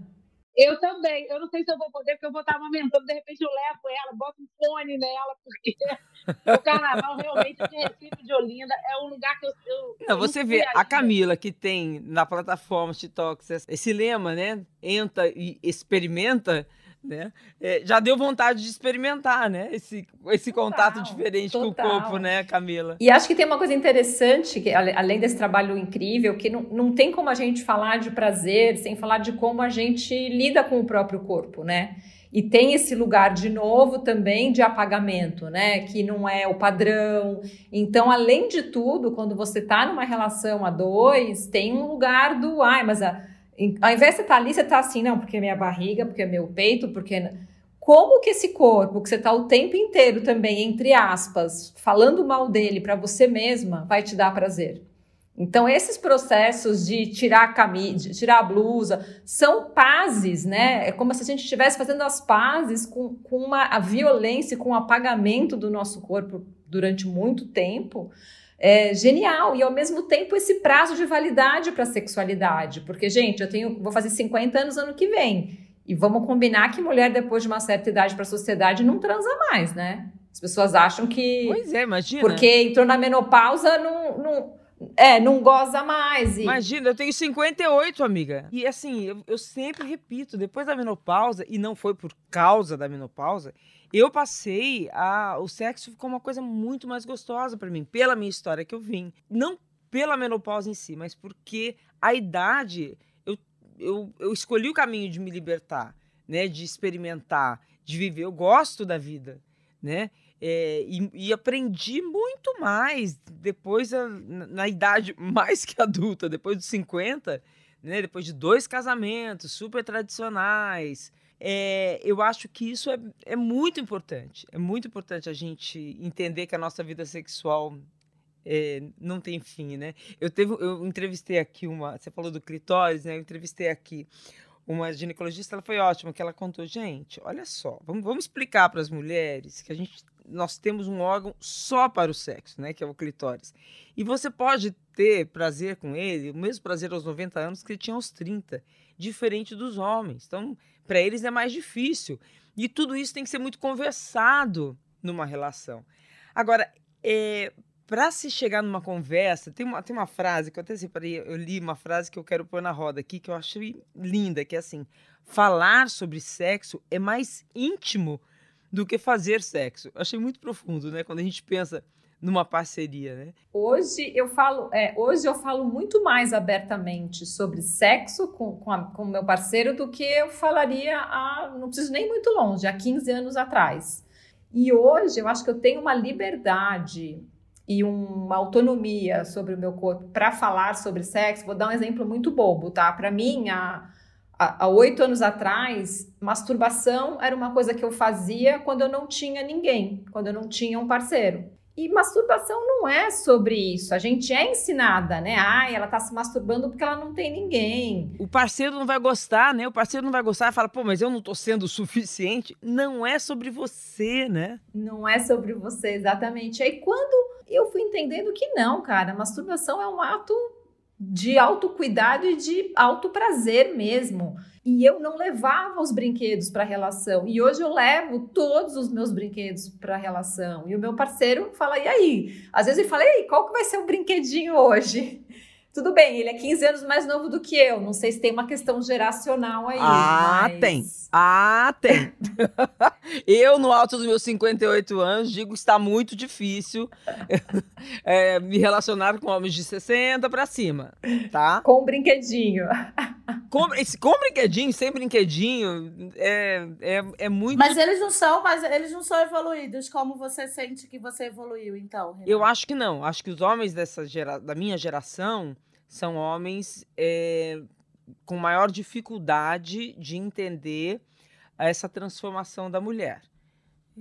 Eu também. Eu não sei se eu vou poder, porque eu vou estar amamentando. De repente eu levo ela, boto um fone nela, porque o carnaval realmente de Recife de Olinda é um lugar que eu. eu não, você vê a Camila que tem na plataforma TikTok esse lema, né? Entra e experimenta né? É, já deu vontade de experimentar, né? Esse, esse total, contato diferente total. com o corpo, né, Camila? E acho que tem uma coisa interessante, que além desse trabalho incrível, que não, não tem como a gente falar de prazer sem falar de como a gente lida com o próprio corpo, né? E tem esse lugar de novo também de apagamento, né? Que não é o padrão. Então, além de tudo, quando você tá numa relação a dois, tem um lugar do ai, mas a ao invés de você estar tá ali, você está assim, não, porque é minha barriga, porque é meu peito, porque. Como que esse corpo, que você está o tempo inteiro também, entre aspas, falando mal dele para você mesma, vai te dar prazer? Então, esses processos de tirar a camisa, tirar a blusa, são pazes, né? É como se a gente estivesse fazendo as pazes com, com uma, a violência, com o apagamento do nosso corpo durante muito tempo é, genial e ao mesmo tempo esse prazo de validade para a sexualidade, porque gente, eu tenho, vou fazer 50 anos ano que vem e vamos combinar que mulher depois de uma certa idade para a sociedade não transa mais, né? As pessoas acham que pois é, imagina porque entrou na menopausa não, não é, não goza mais. E... Imagina, eu tenho 58, amiga. E assim, eu, eu sempre repito, depois da menopausa, e não foi por causa da menopausa, eu passei a. O sexo ficou uma coisa muito mais gostosa para mim, pela minha história que eu vim. Não pela menopausa em si, mas porque a idade. Eu, eu, eu escolhi o caminho de me libertar, né? De experimentar, de viver. Eu gosto da vida, né? É, e, e, aprendi muito mais depois, na, na, idade mais que adulta, depois dos 50, né? depois de dois casamentos super tradicionais, é, eu acho que isso é, é muito importante. É muito importante a gente entender que a nossa vida sexual é, não tem fim, né? Eu, teve, eu entrevistei aqui uma. Você falou do clitóris, né? Eu entrevistei aqui uma ginecologista, ela foi ótima, que ela contou, gente, olha só, vamos, vamos explicar para as mulheres que a gente nós temos um órgão só para o sexo, né, que é o clitóris. E você pode ter prazer com ele, o mesmo prazer aos 90 anos que ele tinha aos 30, diferente dos homens. Então, para eles é mais difícil. E tudo isso tem que ser muito conversado numa relação. Agora, é, para se chegar numa conversa, tem uma, tem uma frase que eu até separei, eu li uma frase que eu quero pôr na roda aqui, que eu achei linda, que é assim: falar sobre sexo é mais íntimo do que fazer sexo. Eu achei muito profundo, né? Quando a gente pensa numa parceria, né? Hoje eu falo, é, hoje eu falo muito mais abertamente sobre sexo com, com, com meu parceiro do que eu falaria há, não preciso nem muito longe, há 15 anos atrás. E hoje eu acho que eu tenho uma liberdade e uma autonomia sobre o meu corpo para falar sobre sexo. Vou dar um exemplo muito bobo, tá? Para mim, há, há oito anos atrás, masturbação era uma coisa que eu fazia quando eu não tinha ninguém, quando eu não tinha um parceiro. E masturbação não é sobre isso. A gente é ensinada, né? Ai, ela tá se masturbando porque ela não tem ninguém. O parceiro não vai gostar, né? O parceiro não vai gostar e fala, pô, mas eu não tô sendo o suficiente. Não é sobre você, né? Não é sobre você, exatamente. Aí quando eu fui entendendo que não, cara, masturbação é um ato de autocuidado e de alto prazer mesmo. E eu não levava os brinquedos para a relação. E hoje eu levo todos os meus brinquedos para a relação. E o meu parceiro fala: "E aí?". Às vezes ele fala: "E aí, qual que vai ser o brinquedinho hoje?". Tudo bem, ele é 15 anos mais novo do que eu. Não sei se tem uma questão geracional aí. Ah, mas... tem. Ah, tem. eu, no alto dos meus 58 anos, digo que está muito difícil é, me relacionar com homens de 60 para cima, tá? Com um brinquedinho. Com, com brinquedinho, sem brinquedinho, é, é, é muito. Mas eles não são, mas eles não são evoluídos como você sente que você evoluiu, então. Renato? Eu acho que não. Acho que os homens dessa gera, da minha geração são homens é, com maior dificuldade de entender essa transformação da mulher.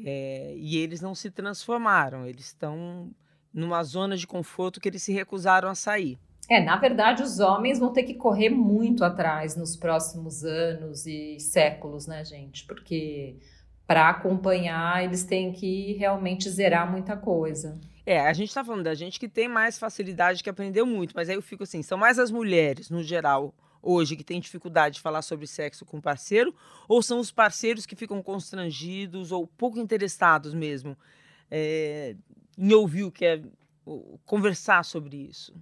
É, e eles não se transformaram, eles estão numa zona de conforto que eles se recusaram a sair. É, na verdade, os homens vão ter que correr muito atrás nos próximos anos e séculos, né, gente? Porque para acompanhar, eles têm que realmente zerar muita coisa. É, a gente está falando da gente que tem mais facilidade, que aprendeu muito, mas aí eu fico assim, são mais as mulheres, no geral, hoje, que têm dificuldade de falar sobre sexo com o parceiro, ou são os parceiros que ficam constrangidos ou pouco interessados mesmo é, em ouvir o que é conversar sobre isso?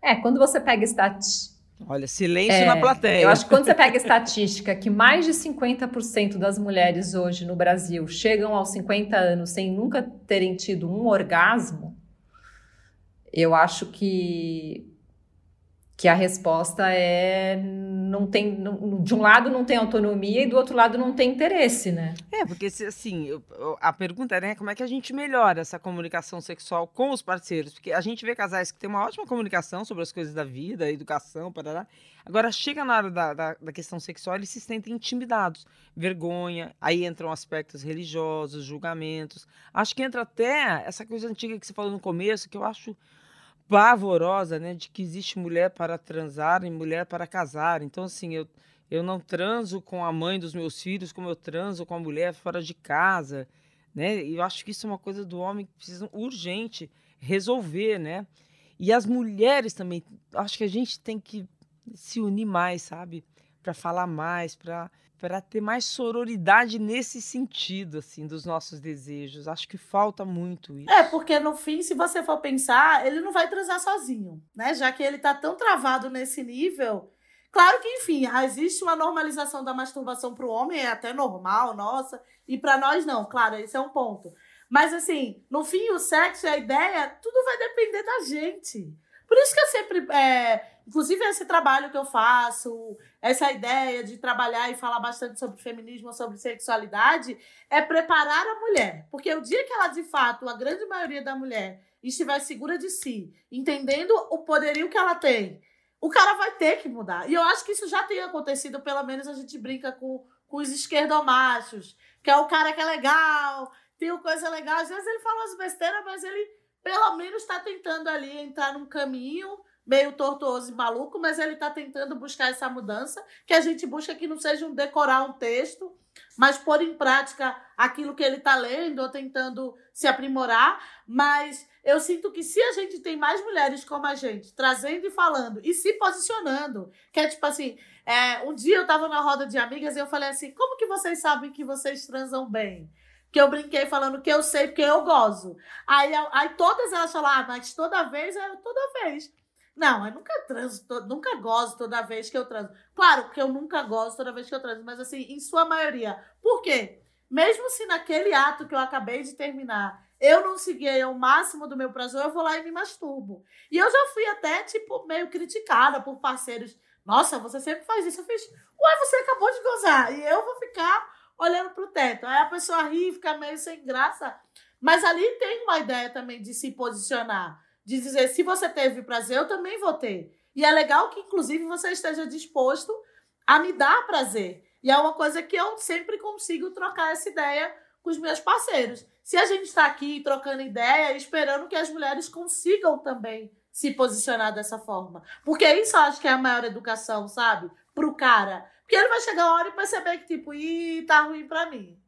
É, quando você pega estatística. Olha, silêncio é, na plateia. Eu acho que quando você pega estatística que mais de 50% das mulheres hoje no Brasil chegam aos 50 anos sem nunca terem tido um orgasmo, eu acho que que a resposta é não tem de um lado não tem autonomia e do outro lado não tem interesse, né? É, porque assim, a pergunta é né, como é que a gente melhora essa comunicação sexual com os parceiros? Porque a gente vê casais que têm uma ótima comunicação sobre as coisas da vida, educação, parará. Agora chega na hora da, da, da questão sexual, eles se sentem intimidados, vergonha, aí entram aspectos religiosos, julgamentos. Acho que entra até essa coisa antiga que você falou no começo, que eu acho pavorosa, né, de que existe mulher para transar e mulher para casar. Então, assim, eu, eu não transo com a mãe dos meus filhos como eu transo com a mulher fora de casa, né? E eu acho que isso é uma coisa do homem que precisa urgente resolver, né? E as mulheres também, acho que a gente tem que se unir mais, sabe? Para falar mais, para ter mais sororidade nesse sentido, assim, dos nossos desejos. Acho que falta muito isso. É, porque no fim, se você for pensar, ele não vai transar sozinho, né? Já que ele tá tão travado nesse nível. Claro que, enfim, existe uma normalização da masturbação para o homem, é até normal, nossa, e para nós não, claro, esse é um ponto. Mas assim, no fim, o sexo e a ideia, tudo vai depender da gente. Por isso que eu sempre. É, inclusive, esse trabalho que eu faço, essa ideia de trabalhar e falar bastante sobre feminismo, sobre sexualidade, é preparar a mulher. Porque o dia que ela, de fato, a grande maioria da mulher, estiver segura de si, entendendo o poderio que ela tem, o cara vai ter que mudar. E eu acho que isso já tem acontecido, pelo menos a gente brinca com, com os esquerdomachos, que é o cara que é legal, tem coisa legal. Às vezes ele fala as besteiras, mas ele pelo menos está tentando ali entrar num caminho meio tortuoso e maluco, mas ele está tentando buscar essa mudança, que a gente busca que não seja um decorar um texto, mas pôr em prática aquilo que ele está lendo ou tentando se aprimorar. Mas eu sinto que se a gente tem mais mulheres como a gente, trazendo e falando e se posicionando, que é tipo assim, é, um dia eu estava na roda de amigas e eu falei assim, como que vocês sabem que vocês transam bem? que eu brinquei falando que eu sei porque eu gozo. Aí, aí todas elas falaram, ah, mas toda vez é toda vez. Não, eu nunca transo, nunca gozo toda vez que eu transo. Claro que eu nunca gozo toda vez que eu transo, mas assim, em sua maioria. Por quê? Mesmo se naquele ato que eu acabei de terminar, eu não segui o máximo do meu prazer, eu vou lá e me masturbo. E eu já fui até, tipo, meio criticada por parceiros. Nossa, você sempre faz isso. Eu fiz, ué, você acabou de gozar. E eu vou ficar olhando para o teto. Aí a pessoa ri, fica meio sem graça. Mas ali tem uma ideia também de se posicionar, de dizer: se você teve prazer, eu também vou ter. E é legal que, inclusive, você esteja disposto a me dar prazer. E é uma coisa que eu sempre consigo trocar essa ideia com os meus parceiros. Se a gente está aqui trocando ideia, esperando que as mulheres consigam também se posicionar dessa forma. Porque isso eu acho que é a maior educação, sabe? Pro cara. Porque ele vai chegar uma hora e perceber que, tipo, ih, tá ruim pra mim.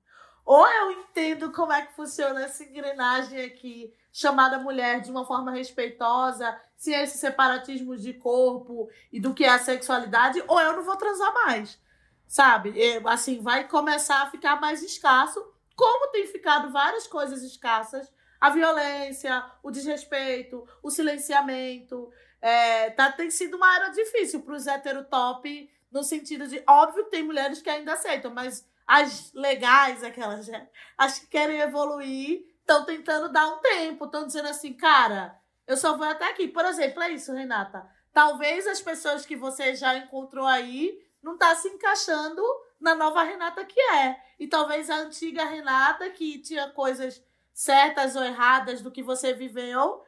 Ou eu entendo como é que funciona essa engrenagem aqui, chamada mulher de uma forma respeitosa, sem esses separatismos de corpo e do que é a sexualidade, ou eu não vou transar mais. Sabe? assim, vai começar a ficar mais escasso, como tem ficado várias coisas escassas a violência, o desrespeito, o silenciamento. É, tá, tem sido uma era difícil para os heterotop, no sentido de, óbvio, tem mulheres que ainda aceitam, mas as legais, aquelas as que querem evoluir, estão tentando dar um tempo, estão dizendo assim, cara, eu só vou até aqui. Por exemplo, é isso, Renata. Talvez as pessoas que você já encontrou aí não tá se encaixando na nova Renata que é. E talvez a antiga Renata, que tinha coisas certas ou erradas do que você viveu,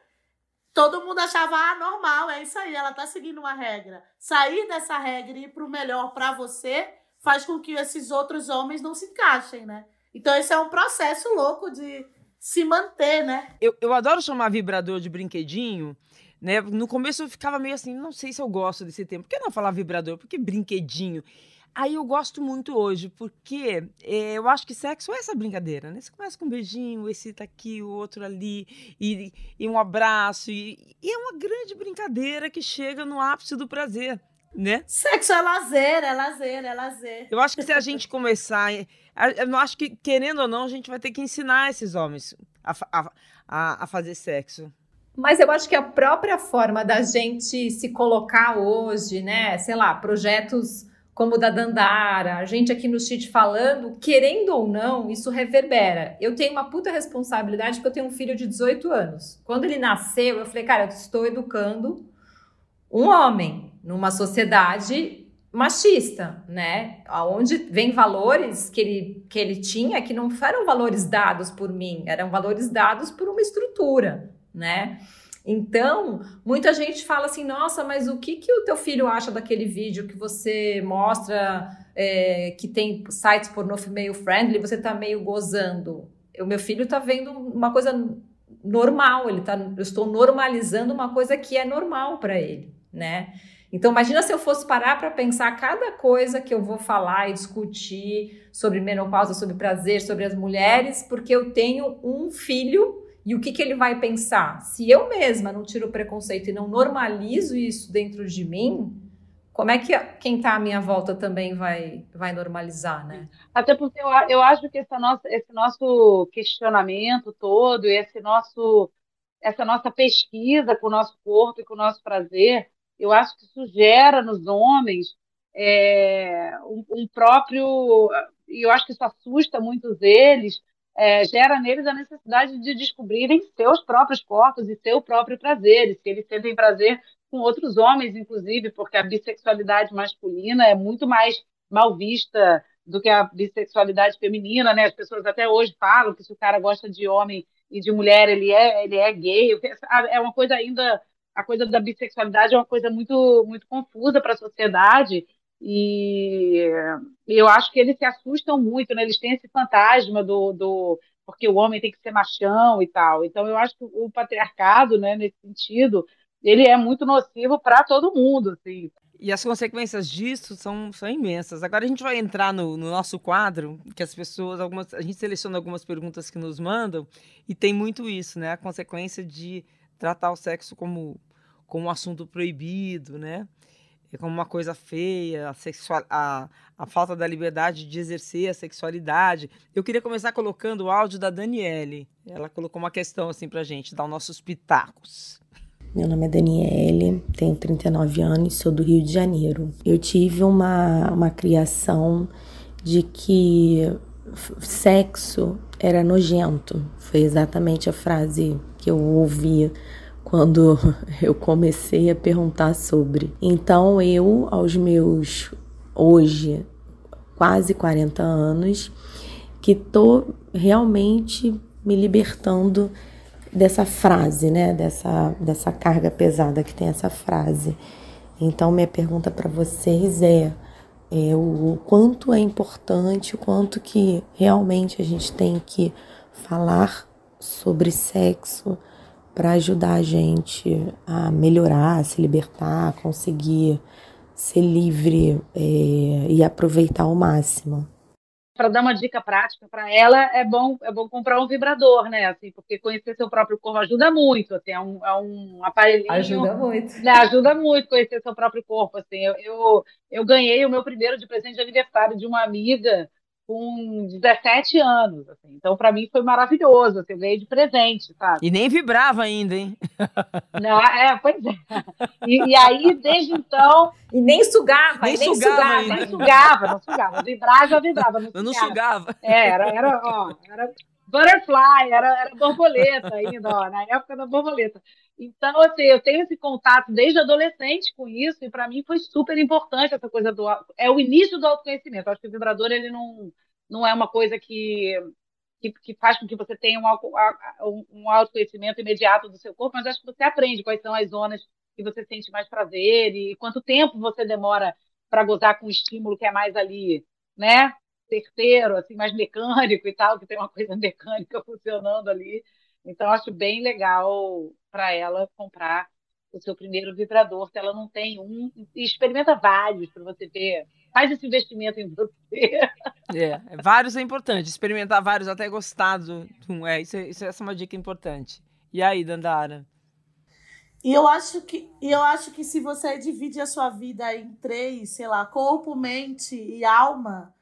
todo mundo achava, ah, normal, é isso aí, ela tá seguindo uma regra. Sair dessa regra e ir pro melhor para você faz com que esses outros homens não se encaixem, né? Então esse é um processo louco de se manter, né? Eu, eu adoro chamar vibrador de brinquedinho, né? No começo eu ficava meio assim, não sei se eu gosto desse tempo. Por que não falar vibrador? Por que brinquedinho? Aí eu gosto muito hoje, porque é, eu acho que sexo é essa brincadeira, né? Você começa com um beijinho, esse tá aqui, o outro ali, e, e um abraço, e, e, é uma grande brincadeira que chega no ápice do prazer, né? Sexo é lazer, é lazer, é lazer. Eu acho que se a gente começar. Eu acho que, querendo ou não, a gente vai ter que ensinar esses homens a, a, a, a fazer sexo. Mas eu acho que a própria forma da gente se colocar hoje, né? Sei lá, projetos como o da Dandara, a gente aqui no Chit falando, querendo ou não, isso reverbera. Eu tenho uma puta responsabilidade porque eu tenho um filho de 18 anos. Quando ele nasceu, eu falei, cara, eu estou educando um homem numa sociedade machista, né? Onde vem valores que ele, que ele tinha que não eram valores dados por mim, eram valores dados por uma estrutura, né? Então, muita gente fala assim: nossa, mas o que, que o teu filho acha daquele vídeo que você mostra é, que tem sites pornô meio friendly, você tá meio gozando? O meu filho tá vendo uma coisa normal, ele tá, eu estou normalizando uma coisa que é normal para ele, né? Então, imagina se eu fosse parar para pensar cada coisa que eu vou falar e discutir sobre menopausa, sobre prazer, sobre as mulheres, porque eu tenho um filho e o que, que ele vai pensar? Se eu mesma não tiro o preconceito e não normalizo isso dentro de mim, como é que quem está à minha volta também vai, vai normalizar, né? Até porque eu, eu acho que esse nosso, esse nosso questionamento todo, esse nosso, essa nossa pesquisa com o nosso corpo e com o nosso prazer, eu acho que isso gera nos homens é, um, um próprio. E eu acho que isso assusta muitos deles, é, gera neles a necessidade de descobrirem seus próprios corpos e seu próprio prazer, e se eles sentem prazer com outros homens, inclusive, porque a bissexualidade masculina é muito mais mal vista do que a bissexualidade feminina, né? As pessoas até hoje falam que se o cara gosta de homem e de mulher, ele é, ele é gay. É uma coisa ainda, a coisa da bissexualidade é uma coisa muito, muito confusa para a sociedade e eu acho que eles se assustam muito, né? Eles têm esse fantasma do, do porque o homem tem que ser machão e tal. Então eu acho que o patriarcado, né, nesse sentido, ele é muito nocivo para todo mundo, assim. E as consequências disso são, são imensas. Agora a gente vai entrar no, no, nosso quadro, que as pessoas, algumas, a gente seleciona algumas perguntas que nos mandam, e tem muito isso, né? A consequência de tratar o sexo como, como um assunto proibido, né? é como uma coisa feia, a, sexual, a, a falta da liberdade de exercer a sexualidade. Eu queria começar colocando o áudio da Daniele. Ela colocou uma questão assim pra gente, dar os nossos pitacos. Meu nome é Daniele, tenho 39 anos, sou do Rio de Janeiro. Eu tive uma, uma criação de que sexo era nojento. Foi exatamente a frase que eu ouvi quando eu comecei a perguntar sobre. Então eu, aos meus hoje quase 40 anos, que tô realmente me libertando dessa frase, né? Dessa, dessa carga pesada que tem essa frase. Então minha pergunta para vocês é: é, o quanto é importante, o quanto que realmente a gente tem que falar sobre sexo para ajudar a gente a melhorar, a se libertar, a conseguir ser livre é, e aproveitar ao máximo para dar uma dica prática para ela, é bom, é bom comprar um vibrador, né? Assim, porque conhecer seu próprio corpo ajuda muito. Assim, é um, é um aparelhinho. Ajuda muito. Né, ajuda muito conhecer seu próprio corpo. Assim, eu, eu, eu ganhei o meu primeiro de presente de aniversário de uma amiga com 17 anos, assim. Então, para mim, foi maravilhoso, assim, eu ganhei de presente, sabe? E nem vibrava ainda, hein? Não, é, pois é. E, e aí, desde então... E nem sugava, nem, nem sugava, sugava, ainda. Nem sugava, não sugava. Vibrar, já vibrava, não Eu não sugava. sugava. É, era, era, ó, era butterfly, era, era borboleta ainda, ó, na época da borboleta. Então, assim, eu tenho esse contato desde adolescente com isso, e para mim foi super importante essa coisa do. É o início do autoconhecimento. Eu acho que o vibrador ele não, não é uma coisa que, que, que faz com que você tenha um, auto- um autoconhecimento imediato do seu corpo, mas acho que você aprende quais são as zonas que você sente mais prazer e quanto tempo você demora para gozar com um estímulo que é mais ali, né? Certeiro, assim, mais mecânico e tal, que tem uma coisa mecânica funcionando ali. Então, acho bem legal para ela comprar o seu primeiro vibrador, se ela não tem um, e experimenta vários para você ver. Faz esse investimento em você. É, vários é importante. Experimentar vários até gostar do. É, isso, é- isso, essa é uma dica importante. E aí, Dandara? E eu acho que, e eu acho que se você divide a sua vida em três, sei lá, corpo, mente e alma,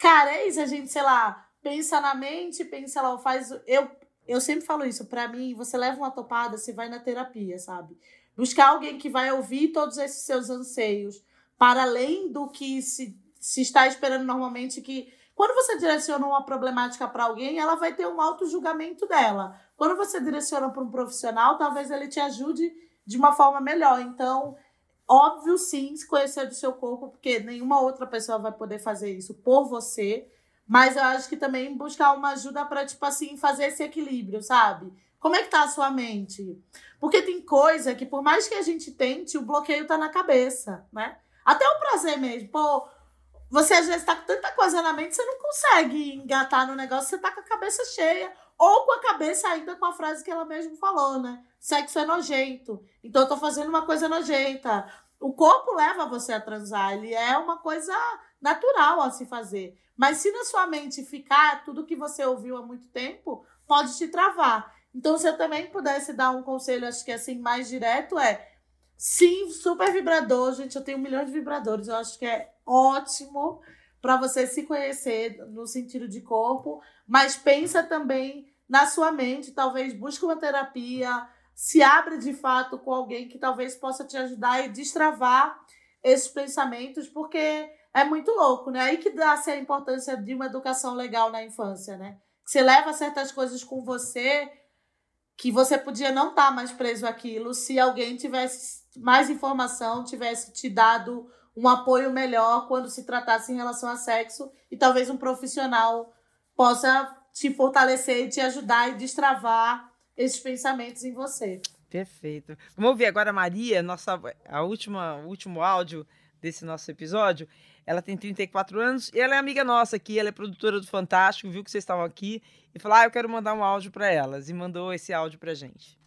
cara, é isso, a gente, sei lá, pensa na mente, pensa lá, faz. Eu, eu sempre falo isso, pra mim, você leva uma topada, você vai na terapia, sabe? Buscar alguém que vai ouvir todos esses seus anseios, para além do que se, se está esperando normalmente que. Quando você direciona uma problemática para alguém, ela vai ter um auto-julgamento dela. Quando você direciona para um profissional, talvez ele te ajude de uma forma melhor. Então, óbvio sim, se conhecer do seu corpo, porque nenhuma outra pessoa vai poder fazer isso por você. Mas eu acho que também buscar uma ajuda para, tipo assim, fazer esse equilíbrio, sabe? Como é que tá a sua mente? Porque tem coisa que, por mais que a gente tente, o bloqueio tá na cabeça, né? Até o prazer mesmo. Pô, você às vezes tá com tanta coisa na mente, você não consegue engatar no negócio, você tá com a cabeça cheia. Ou com a cabeça ainda com a frase que ela mesma falou, né? Sexo é nojento. Então eu tô fazendo uma coisa nojenta. O corpo leva você a transar, ele é uma coisa natural a se fazer. Mas se na sua mente ficar tudo que você ouviu há muito tempo, pode te travar. Então, se eu também pudesse dar um conselho, acho que assim, mais direto, é sim, super vibrador, gente. Eu tenho um milhão de vibradores, eu acho que é ótimo para você se conhecer no sentido de corpo, mas pensa também na sua mente, talvez busque uma terapia, se abre de fato com alguém que talvez possa te ajudar e destravar esses pensamentos, porque é muito louco, né? Aí que dá-se a importância de uma educação legal na infância, né? Que você leva certas coisas com você que você podia não estar mais preso àquilo se alguém tivesse mais informação, tivesse te dado um apoio melhor quando se tratasse em relação a sexo e talvez um profissional possa te fortalecer e te ajudar e destravar esses pensamentos em você. Perfeito. Vamos ouvir agora a Maria, nossa, a última, último áudio desse nosso episódio. Ela tem 34 anos e ela é amiga nossa aqui, ela é produtora do Fantástico, viu que vocês estavam aqui e falou: Ah, eu quero mandar um áudio para elas. E mandou esse áudio pra gente.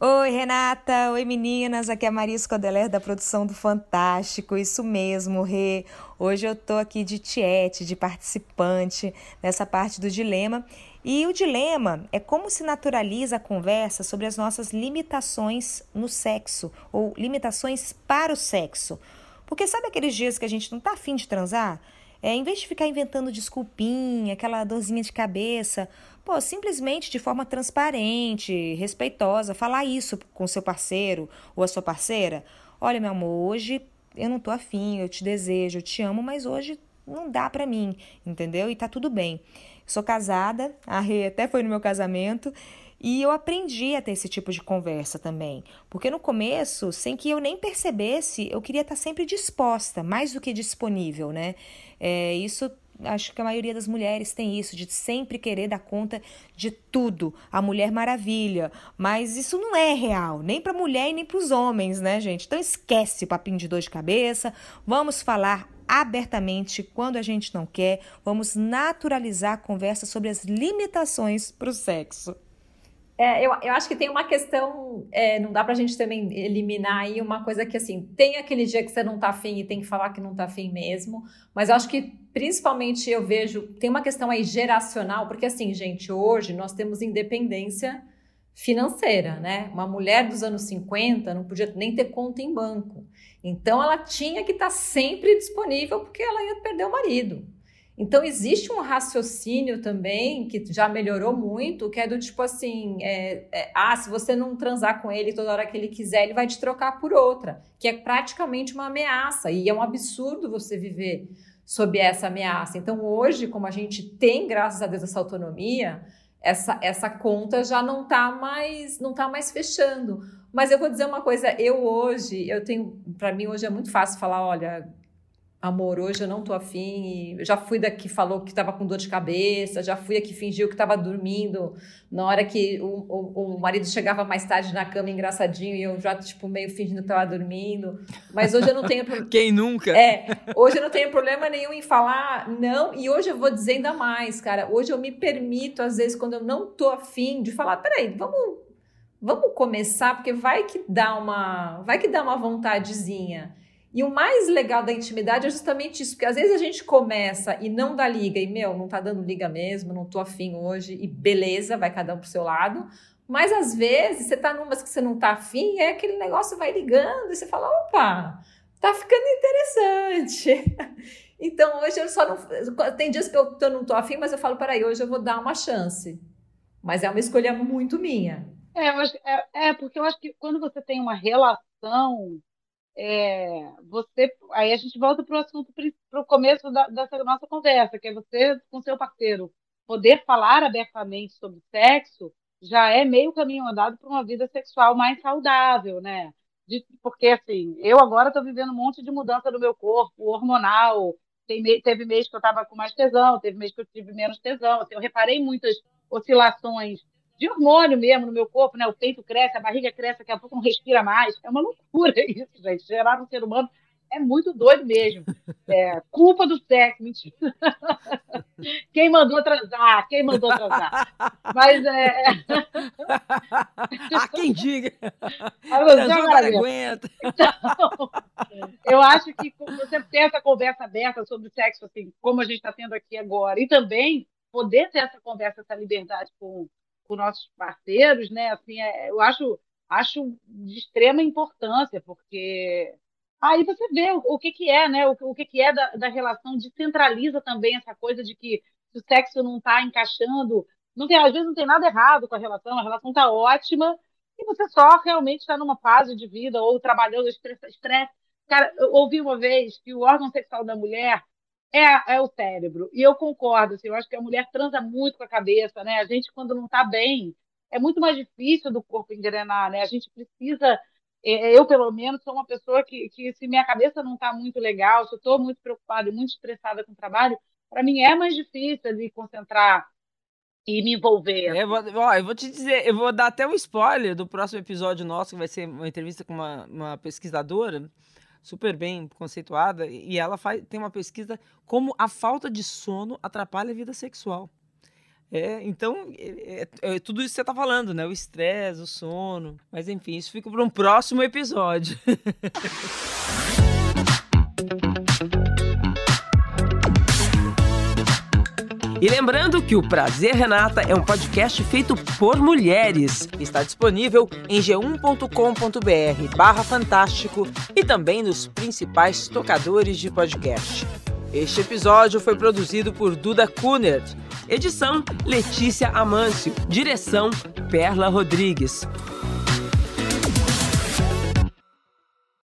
Oi, Renata. Oi, meninas. Aqui é a Maria Scodeler da produção do Fantástico. Isso mesmo, Rê. Hoje eu tô aqui de tiete, de participante nessa parte do dilema. E o dilema é como se naturaliza a conversa sobre as nossas limitações no sexo ou limitações para o sexo. Porque sabe aqueles dias que a gente não tá afim de transar? É, em vez de ficar inventando desculpinha, aquela dorzinha de cabeça, pô, simplesmente de forma transparente, respeitosa, falar isso com seu parceiro ou a sua parceira. Olha, meu amor, hoje eu não tô afim, eu te desejo, eu te amo, mas hoje não dá pra mim, entendeu? E tá tudo bem. Sou casada, a Rê até foi no meu casamento, e eu aprendi a ter esse tipo de conversa também. Porque no começo, sem que eu nem percebesse, eu queria estar sempre disposta, mais do que disponível, né? É, isso acho que a maioria das mulheres tem isso, de sempre querer dar conta de tudo. A Mulher Maravilha. Mas isso não é real, nem para mulher e nem para os homens, né, gente? Então esquece o papinho de dor de cabeça. Vamos falar abertamente quando a gente não quer, vamos naturalizar a conversa sobre as limitações para o sexo. É, eu, eu acho que tem uma questão, é, não dá pra gente também eliminar aí uma coisa que assim, tem aquele dia que você não tá afim e tem que falar que não tá afim mesmo, mas eu acho que principalmente eu vejo, tem uma questão aí geracional, porque assim, gente, hoje nós temos independência financeira, né? Uma mulher dos anos 50 não podia nem ter conta em banco. Então ela tinha que estar tá sempre disponível porque ela ia perder o marido. Então, existe um raciocínio também que já melhorou muito, que é do tipo assim: é, é, ah, se você não transar com ele toda hora que ele quiser, ele vai te trocar por outra, que é praticamente uma ameaça, e é um absurdo você viver sob essa ameaça. Então, hoje, como a gente tem, graças a Deus, essa autonomia, essa, essa conta já não está mais, não tá mais fechando. Mas eu vou dizer uma coisa, eu hoje, eu tenho, para mim hoje é muito fácil falar, olha, amor, hoje eu não tô afim. já fui daqui falou que estava com dor de cabeça, já fui aqui fingiu que estava dormindo. Na hora que o, o, o, marido chegava mais tarde na cama engraçadinho e eu já, tipo, meio fingindo que estava dormindo. Mas hoje eu não tenho problema. Quem nunca? É, hoje eu não tenho problema nenhum em falar não. E hoje eu vou dizer ainda mais, cara. Hoje eu me permito, às vezes, quando eu não tô afim, de falar: peraí, vamos. Vamos começar, porque vai que dá uma, vai que dá uma vontadezinha. E o mais legal da intimidade é justamente isso, porque às vezes a gente começa e não dá liga, e meu, não tá dando liga mesmo, não tô afim hoje, e beleza, vai cada um pro seu lado. Mas às vezes você tá numas que você não tá afim, e aí aquele negócio vai ligando, e você fala, opa, tá ficando interessante. então hoje eu só não. Tem dias que eu, não tô afim, mas eu falo, peraí, hoje eu vou dar uma chance. Mas é uma escolha muito minha. É, é, é, porque eu acho que quando você tem uma relação é, você, aí a gente volta para o assunto, para o começo da, dessa nossa conversa, que é você com seu parceiro poder falar abertamente sobre sexo já é meio caminho andado para uma vida sexual mais saudável, né? De, porque assim, eu agora estou vivendo um monte de mudança no meu corpo, hormonal. Tem, teve mês que eu estava com mais tesão, teve mês que eu tive menos tesão. Assim, eu reparei muitas oscilações de hormônio mesmo no meu corpo, né? O peito cresce, a barriga cresce, daqui a pouco não respira mais. É uma loucura isso, gente. Gerar um ser humano é muito doido mesmo. É, culpa do sexo, mentira. Quem mandou transar? Quem mandou transar? Mas é. Há quem diga. Transou, aguenta. Então, eu acho que você ter essa conversa aberta sobre sexo, assim, como a gente está tendo aqui agora, e também poder ter essa conversa, essa liberdade com com nossos parceiros, né? Assim, é, eu acho, acho de extrema importância, porque aí você vê o, o que, que é, né? O, o que, que é da, da relação, descentraliza também essa coisa de que o sexo não está encaixando, não tem, às vezes não tem nada errado com a relação, a relação está ótima, e você só realmente está numa fase de vida ou trabalhando estresse, estresse. Cara, eu ouvi uma vez que o órgão sexual da mulher é, é o cérebro. E eu concordo, assim, eu acho que a mulher transa muito com a cabeça, né? A gente, quando não está bem, é muito mais difícil do corpo engrenar, né? A gente precisa. É, eu, pelo menos, sou uma pessoa que, que se minha cabeça não está muito legal, se eu estou muito preocupada e muito estressada com o trabalho, para mim é mais difícil de concentrar e me envolver. É, vou, ó, eu vou te dizer, eu vou dar até um spoiler do próximo episódio nosso, que vai ser uma entrevista com uma, uma pesquisadora super bem conceituada, e ela faz, tem uma pesquisa como a falta de sono atrapalha a vida sexual. É, então, é, é, é tudo isso que você está falando, né? O estresse, o sono. Mas enfim, isso fica para um próximo episódio. E lembrando que o Prazer Renata é um podcast feito por mulheres. Está disponível em g1.com.br barra fantástico e também nos principais tocadores de podcast. Este episódio foi produzido por Duda Kunert. Edição Letícia Amâncio. Direção Perla Rodrigues.